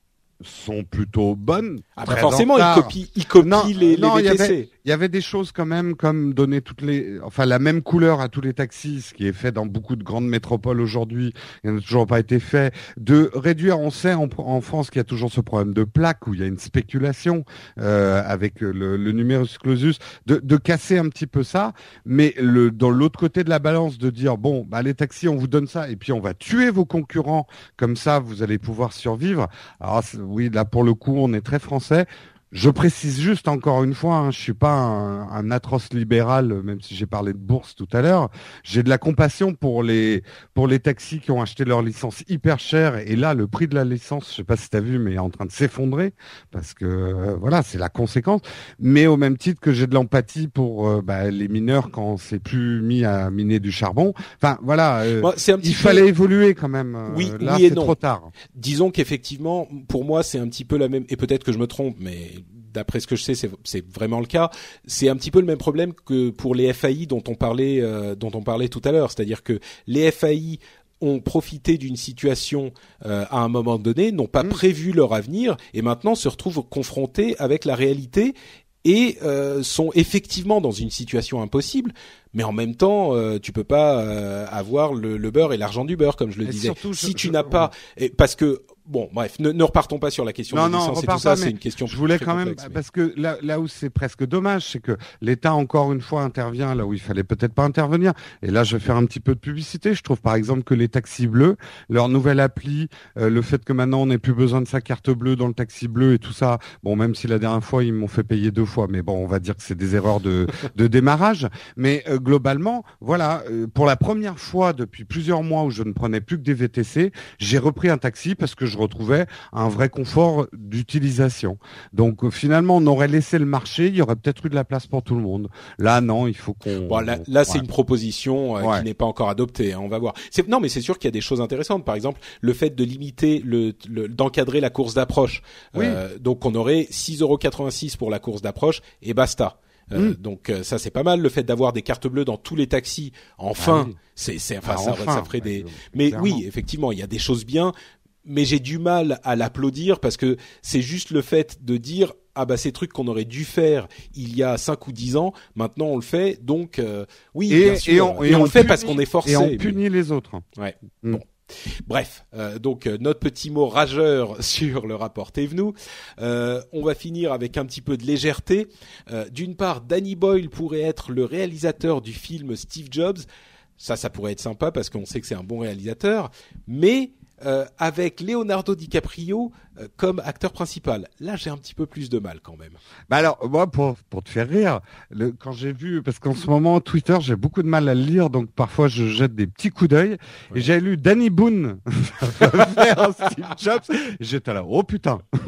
sont plutôt bonnes. Après, forcément, ils copient, ils copient les, les VTC il y avait des choses quand même comme donner toutes les, enfin la même couleur à tous les taxis, ce qui est fait dans beaucoup de grandes métropoles aujourd'hui, il n'a toujours pas été fait. De réduire, on sait en, France qu'il y a toujours ce problème de plaque où il y a une spéculation euh, avec le, le numerus clausus, de, de, casser un petit peu ça, mais le, dans l'autre côté de la balance, de dire bon, bah les taxis, on vous donne ça et puis on va tuer vos concurrents, comme ça vous allez pouvoir survivre. Alors oui, là pour le coup, on est très français. Je précise juste encore une fois, hein, je suis pas un, un, atroce libéral, même si j'ai parlé de bourse tout à l'heure. J'ai de la compassion pour les pour les taxis qui ont acheté leur licence hyper chère et là le prix de la licence, je sais pas si tu as vu, mais est en train de s'effondrer parce que euh, voilà c'est la conséquence. Mais au même titre que j'ai de l'empathie pour euh, bah, les mineurs quand c'est plus mis à miner du charbon. Enfin voilà, euh, il fallait évoluer quand même. Oui, là c'est trop tard. Disons qu'effectivement, pour moi c'est un petit peu la même et peut-être que je me trompe, mais d'après ce que je sais, c'est vraiment le cas. C'est un petit peu le même problème que pour les FAI dont on parlait, euh, dont on parlait tout à l'heure. C'est-à-dire que les FAI ont profité d'une situation euh, à un moment donné, n'ont pas mmh. prévu leur avenir et maintenant se retrouvent confrontés avec la réalité et euh, sont effectivement dans une situation impossible, mais en même temps, euh, tu peux pas avoir le, beurre et l'argent du beurre, comme je le disais. si tu n'as pas, parce que bon, bref, ne, ne, repartons pas sur la question non, des non, licences et repart tout ça. C'est une question. Je voulais quand même mais- parce que là, là où c'est presque dommage, c'est que l'État encore une fois intervient là où il fallait peut-être pas intervenir. Et là, je vais faire un petit peu de publicité. Je trouve par exemple que les taxis bleus, leur nouvelle appli, euh, le fait que maintenant on n'ait plus besoin de sa carte bleue dans le taxi bleu et tout ça. Bon, même si la dernière fois ils m'ont fait payer deux fois, mais bon, on va dire que c'est des erreurs de, de démarrage. Mais euh, globalement, voilà, euh, pour la première fois depuis plusieurs mois où je ne prenais plus que des VTC, j'ai repris un taxi parce que je retrouvais un vrai confort d'utilisation. Donc euh, finalement, on aurait laissé le marché, il y aurait peut-être eu de la place pour tout le monde. Là, non, il faut qu'on. Bon, là, là c'est une proposition euh, Ouais. qui n'est pas encore adoptée. hein, on va voir. Non, mais c'est sûr qu'il y a des choses intéressantes. Par exemple, le fait de limiter, le, le- d'encadrer la course d'approche. Oui. Euh, donc, on aurait 6,86 pour la course d'approche et basta. Euh, Mm. Donc euh, ça c'est pas mal le fait d'avoir des cartes bleues dans tous les taxis. Enfin, Ah oui. c'est enfin Ah, ça, enfin, ça ferait ouais, des. Mais clairement. oui, effectivement, il y a des choses bien, mais j'ai du mal à l'applaudir parce que c'est juste le fait de dire ah bah ces trucs qu'on aurait dû faire il y a 5 ou 10 ans, maintenant on le fait. Donc euh, oui, Et- bien sûr. et on- et on on le fait parce qu'on est forcé. Et on mais- punit les autres. Ouais. Mm. Bon. Bref, euh, donc euh, notre petit mot rageur sur le rapport Thévenoud. Euh, on va finir avec un petit peu de légèreté. Euh, D'une part, Danny Boyle pourrait être le réalisateur du film Steve Jobs. Ça, ça pourrait être sympa parce qu'on sait que c'est un bon réalisateur. Mais euh, avec Leonardo DiCaprio euh, comme acteur principal, là j'ai un petit peu plus de mal quand même. Bah alors, moi, pour, pour te faire rire, le, quand j'ai vu, parce qu'en ce moment, Twitter, j'ai beaucoup de mal à le lire, donc parfois je jette des petits coups d'œil, et j'ai lu Danny Boone. Faire Steve Jobs, et j'étais là, oh putain.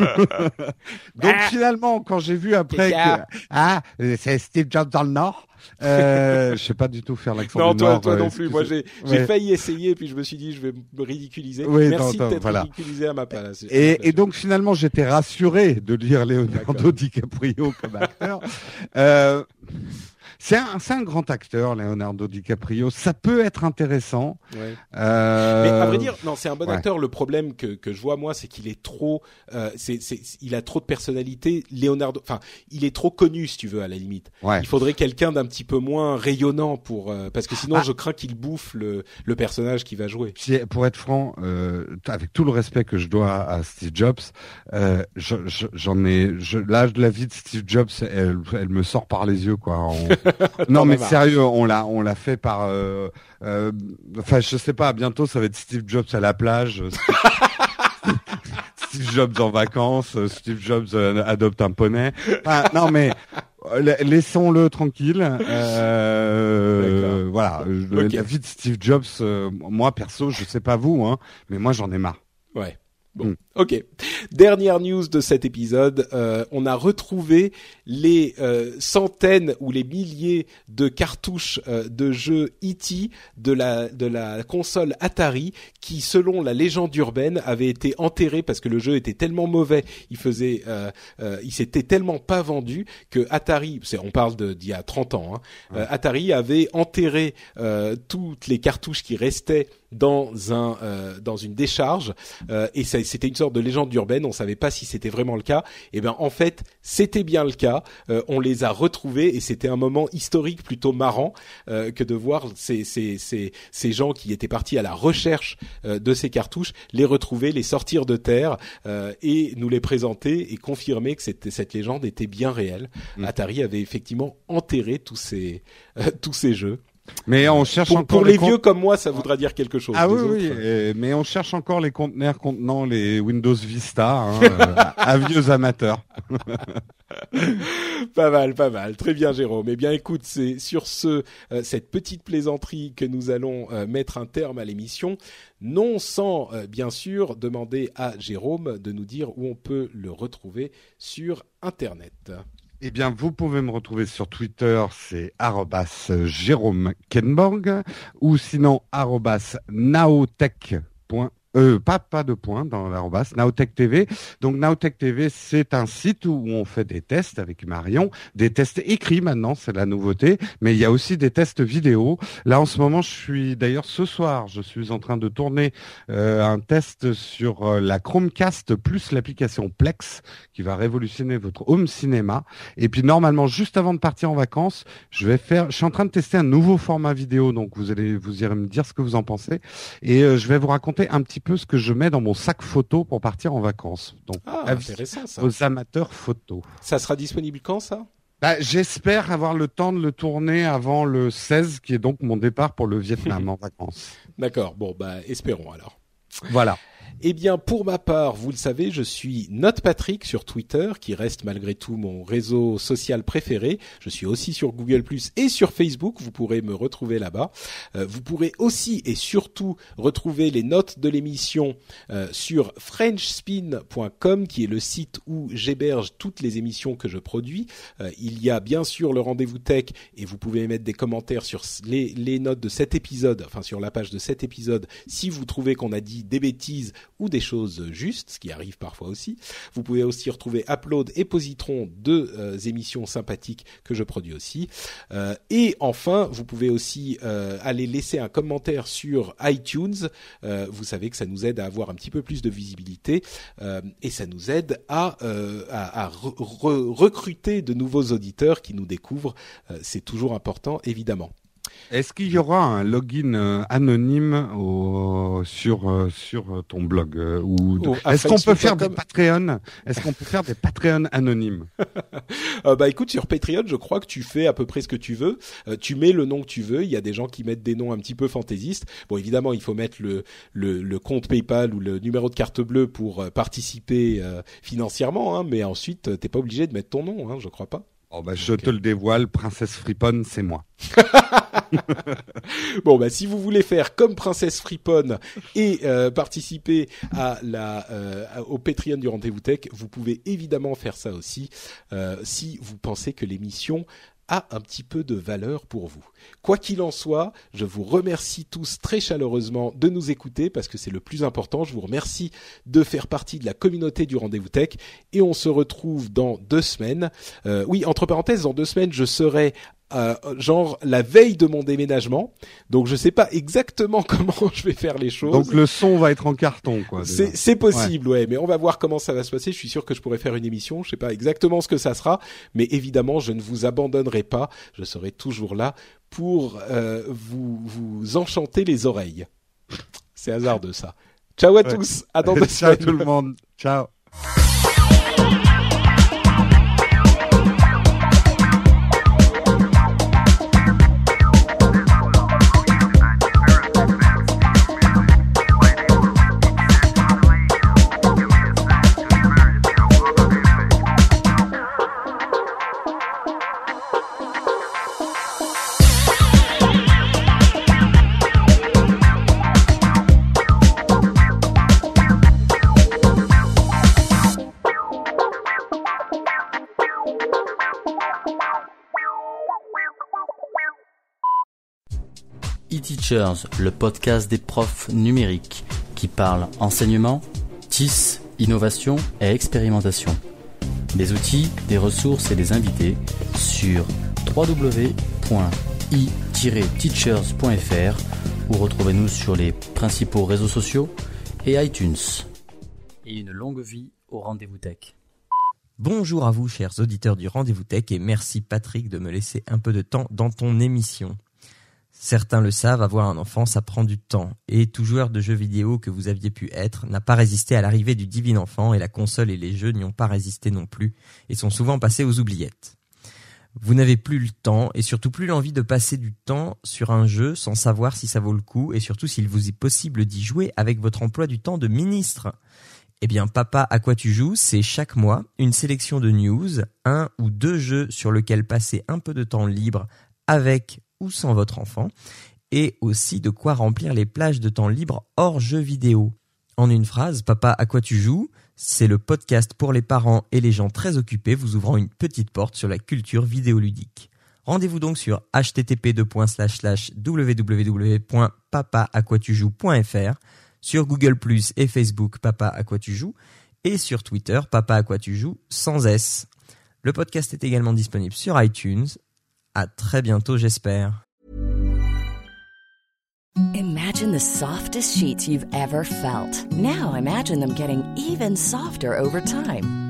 donc finalement, quand j'ai vu après que, ah, c'est Steve Jobs dans le Nord, euh, je sais pas du tout faire l'accent Non, du toi, Nord. toi euh, non plus. Moi, j'ai Ouais. failli essayer, puis je me suis dit, je vais me ridiculiser. Oui, Merci non, non, de t'être voilà. ridiculisé à ma place. Et, et donc finalement, j'étais rassuré de lire Leonardo. DiCaprio comme acteur. Euh, c'est un, un grand acteur, Leonardo DiCaprio. Ça peut être intéressant. Ouais. Euh, Mais à vrai dire, non, c'est un bon ouais. acteur. Le problème que, que je vois moi, c'est qu'il est trop, euh, il a trop de personnalité. Leonardo, enfin, il est trop connu, si tu veux, à la limite. Ouais. Il faudrait quelqu'un d'un petit peu moins rayonnant pour, euh, parce que sinon, Ah. je crains qu'il bouffe le, le personnage qui va jouer. Pour être franc, euh, avec tout le respect que je dois à Steve Jobs, euh, je- je- j'en ai, je, l'âge de la vie de Steve Jobs, elle, elle me sort par les yeux, quoi. On- non, mais sérieux, on l'a, on l'a fait par, euh, euh, enfin, je sais pas, bientôt ça va être Steve Jobs à la plage. Steve- Steve Jobs en vacances, euh, Steve Jobs euh, adopte un poney. Non mais euh, la- laissons-le tranquille. Euh, voilà, je- Ok. la vie de Steve Jobs, euh, moi perso, je sais pas vous, hein, mais moi j'en ai marre. Ouais. Bon, Mm. ok. Dernière news de cet épisode, euh, on a retrouvé les euh, centaines ou les milliers de cartouches euh, de jeux E.T. de la de la console Atari qui, selon la légende urbaine, avaient été enterrés parce que le jeu était tellement mauvais, il faisait, euh, euh, il s'était tellement pas vendu que Atari, c'est, on parle d'il y a 30 ans, hein, euh, Atari avait enterré euh, toutes les cartouches qui restaient dans un euh, dans une décharge. Euh, et c'était une sorte de légende urbaine. On savait pas si c'était vraiment le cas. Et ben en fait c'était bien le cas. Euh, on les a retrouvés et c'était un moment historique plutôt marrant euh, que de voir ces, ces ces ces gens qui étaient partis à la recherche euh, de ces cartouches les retrouver les sortir de terre euh, et nous les présenter et confirmer que cette cette légende était bien réelle. Mm. Atari avait effectivement enterré tous ces euh, tous ces jeux Mais on cherche pour, encore pour les vieux comme moi, ça voudra dire quelque chose. Ah oui, autres, oui, euh, mais on cherche encore les conteneurs contenant les Windows Vista, hein, euh, à vieux amateurs. Pas mal, pas mal. Très bien, Jérôme. Eh bien, écoute, c'est sur ce euh, cette petite plaisanterie que nous allons euh, mettre un terme à l'émission, non sans bien sûr demander à Jérôme de nous dire où on peut le retrouver sur Internet. Eh bien, vous pouvez me retrouver sur Twitter, c'est Jérôme ou sinon arrobas naotech. Euh, pas, pas de point dans l'arrobas, Naotech TV. Donc Naotech TV, c'est un site où on fait des tests avec Marion, des tests écrits maintenant, c'est la nouveauté, mais il y a aussi des tests vidéo. Là en ce moment, je suis d'ailleurs ce soir, je suis en train de tourner euh, un test sur euh, la Chromecast plus l'application Plex qui va révolutionner votre home cinéma. Et puis normalement, juste avant de partir en vacances, je vais faire, je suis en train de tester un nouveau format vidéo, donc vous allez, vous irez me dire ce que vous en pensez, et euh, je vais vous raconter un petit petit peu ce que je mets dans mon sac photo pour partir en vacances. Donc, Ah, intéressant ça. aux amateurs photo. Ça sera disponible quand ça? Bah, J'espère avoir le temps de le tourner avant le 16, qui est donc mon départ pour le Vietnam en vacances. D'accord. Bon, bah espérons alors. Voilà. Eh bien, pour ma part, vous le savez, je suis Note Patrick sur Twitter, qui reste malgré tout mon réseau social préféré. Je suis aussi sur Google Plus et sur Facebook. Vous pourrez me retrouver là-bas. Euh, vous pourrez aussi et surtout retrouver les notes de l'émission euh, sur FrenchSpin.com, qui est le site où j'héberge toutes les émissions que je produis. Euh, il y a bien sûr le rendez-vous tech et vous pouvez mettre des commentaires sur les, les notes de cet épisode, enfin sur la page de cet épisode, si vous trouvez qu'on a dit des bêtises ou des choses justes, ce qui arrive parfois aussi. Vous pouvez aussi retrouver Upload et Positron, deux euh, émissions sympathiques que je produis aussi. Euh, et enfin, vous pouvez aussi euh, aller laisser un commentaire sur iTunes. Vous savez que ça nous aide à avoir un petit peu plus de visibilité et ça nous aide à, à, à re- re- recruter de nouveaux auditeurs qui nous découvrent. C'est toujours important, évidemment. Est-ce qu'il y aura un login euh, anonyme au, sur euh, sur euh, ton blog ou Oh, est-ce qu'on peut faire des? Patreon? Est-ce qu'on peut faire des Patreon anonymes? Euh, bah écoute, sur Patreon, je crois que tu fais à peu près ce que tu veux. Euh, tu mets le nom que tu veux. Il y a des gens qui mettent des noms un petit peu fantaisistes. Bon, évidemment, il faut mettre le, le, le compte PayPal ou le numéro de carte bleue pour participer euh, financièrement. Hein, mais ensuite, t'es pas obligé de mettre ton nom, hein, je crois pas. Oh bah je te le dévoile, Princesse Fripon, c'est moi. Bon, bah si vous voulez faire comme Princesse Fripon et euh, participer euh, au Patreon du Rendez-vous Tech, vous pouvez évidemment faire ça aussi euh, si vous pensez que l'émission a un petit peu de valeur pour vous. Quoi qu'il en soit, je vous remercie tous très chaleureusement de nous écouter parce que c'est le plus important. Je vous remercie de faire partie de la communauté du Rendez-vous Tech et on se retrouve dans deux semaines. Oui, entre parenthèses, dans deux semaines, je serai euh, genre la veille de mon déménagement. Donc je sais pas exactement comment je vais faire les choses. Donc le son va être en carton quoi. C'est, possible, ouais. mais on va voir comment ça va se passer. Je suis sûr que je pourrais faire une émission. Je sais pas exactement ce que ça sera, mais évidemment, je ne vous abandonnerai pas. Je serai toujours là pour euh, vous vous enchanter les oreilles. C'est hasardeux ça. Ciao à Ouais. tous. À dans deux Ciao tout le monde. Ciao. e-Teachers, le podcast des profs numériques qui parle enseignement, TIS, innovation et expérimentation. Des outils, des ressources et des invités sur www.i-teachers.fr ou retrouvez-nous sur les principaux réseaux sociaux et iTunes. Et une longue vie au rendez-vous tech. Bonjour à vous, chers auditeurs du Rendez-vous Tech, et merci Patrick de me laisser un peu de temps dans ton émission. Certains le savent, avoir un enfant, ça prend du temps, et tout joueur de jeux vidéo que vous aviez pu être n'a pas résisté à l'arrivée du divin enfant, et la console et les jeux n'y ont pas résisté non plus, et sont souvent passés aux oubliettes. Vous n'avez plus le temps, et surtout plus l'envie de passer du temps sur un jeu sans savoir si ça vaut le coup, et surtout s'il vous est possible d'y jouer avec votre emploi du temps de ministre. Eh bien, Papa à quoi tu joues, c'est chaque mois une sélection de news, un ou deux jeux sur lesquels passer un peu de temps libre avec ou sans votre enfant, et aussi de quoi remplir les plages de temps libre hors jeux vidéo. En une phrase, Papa à quoi tu joues, c'est le podcast pour les parents et les gens très occupés vous ouvrant une petite porte sur la culture vidéoludique. Rendez-vous donc sur http://www.papaaquatujoues.fr sur Google Plus et Facebook Papa à quoi tu joues et sur Twitter Papa à quoi tu joues sans S. Le podcast est également disponible sur iTunes. À très bientôt j'espère. Imagine the softest sheets you've ever felt. Now imagine them getting even softer over time.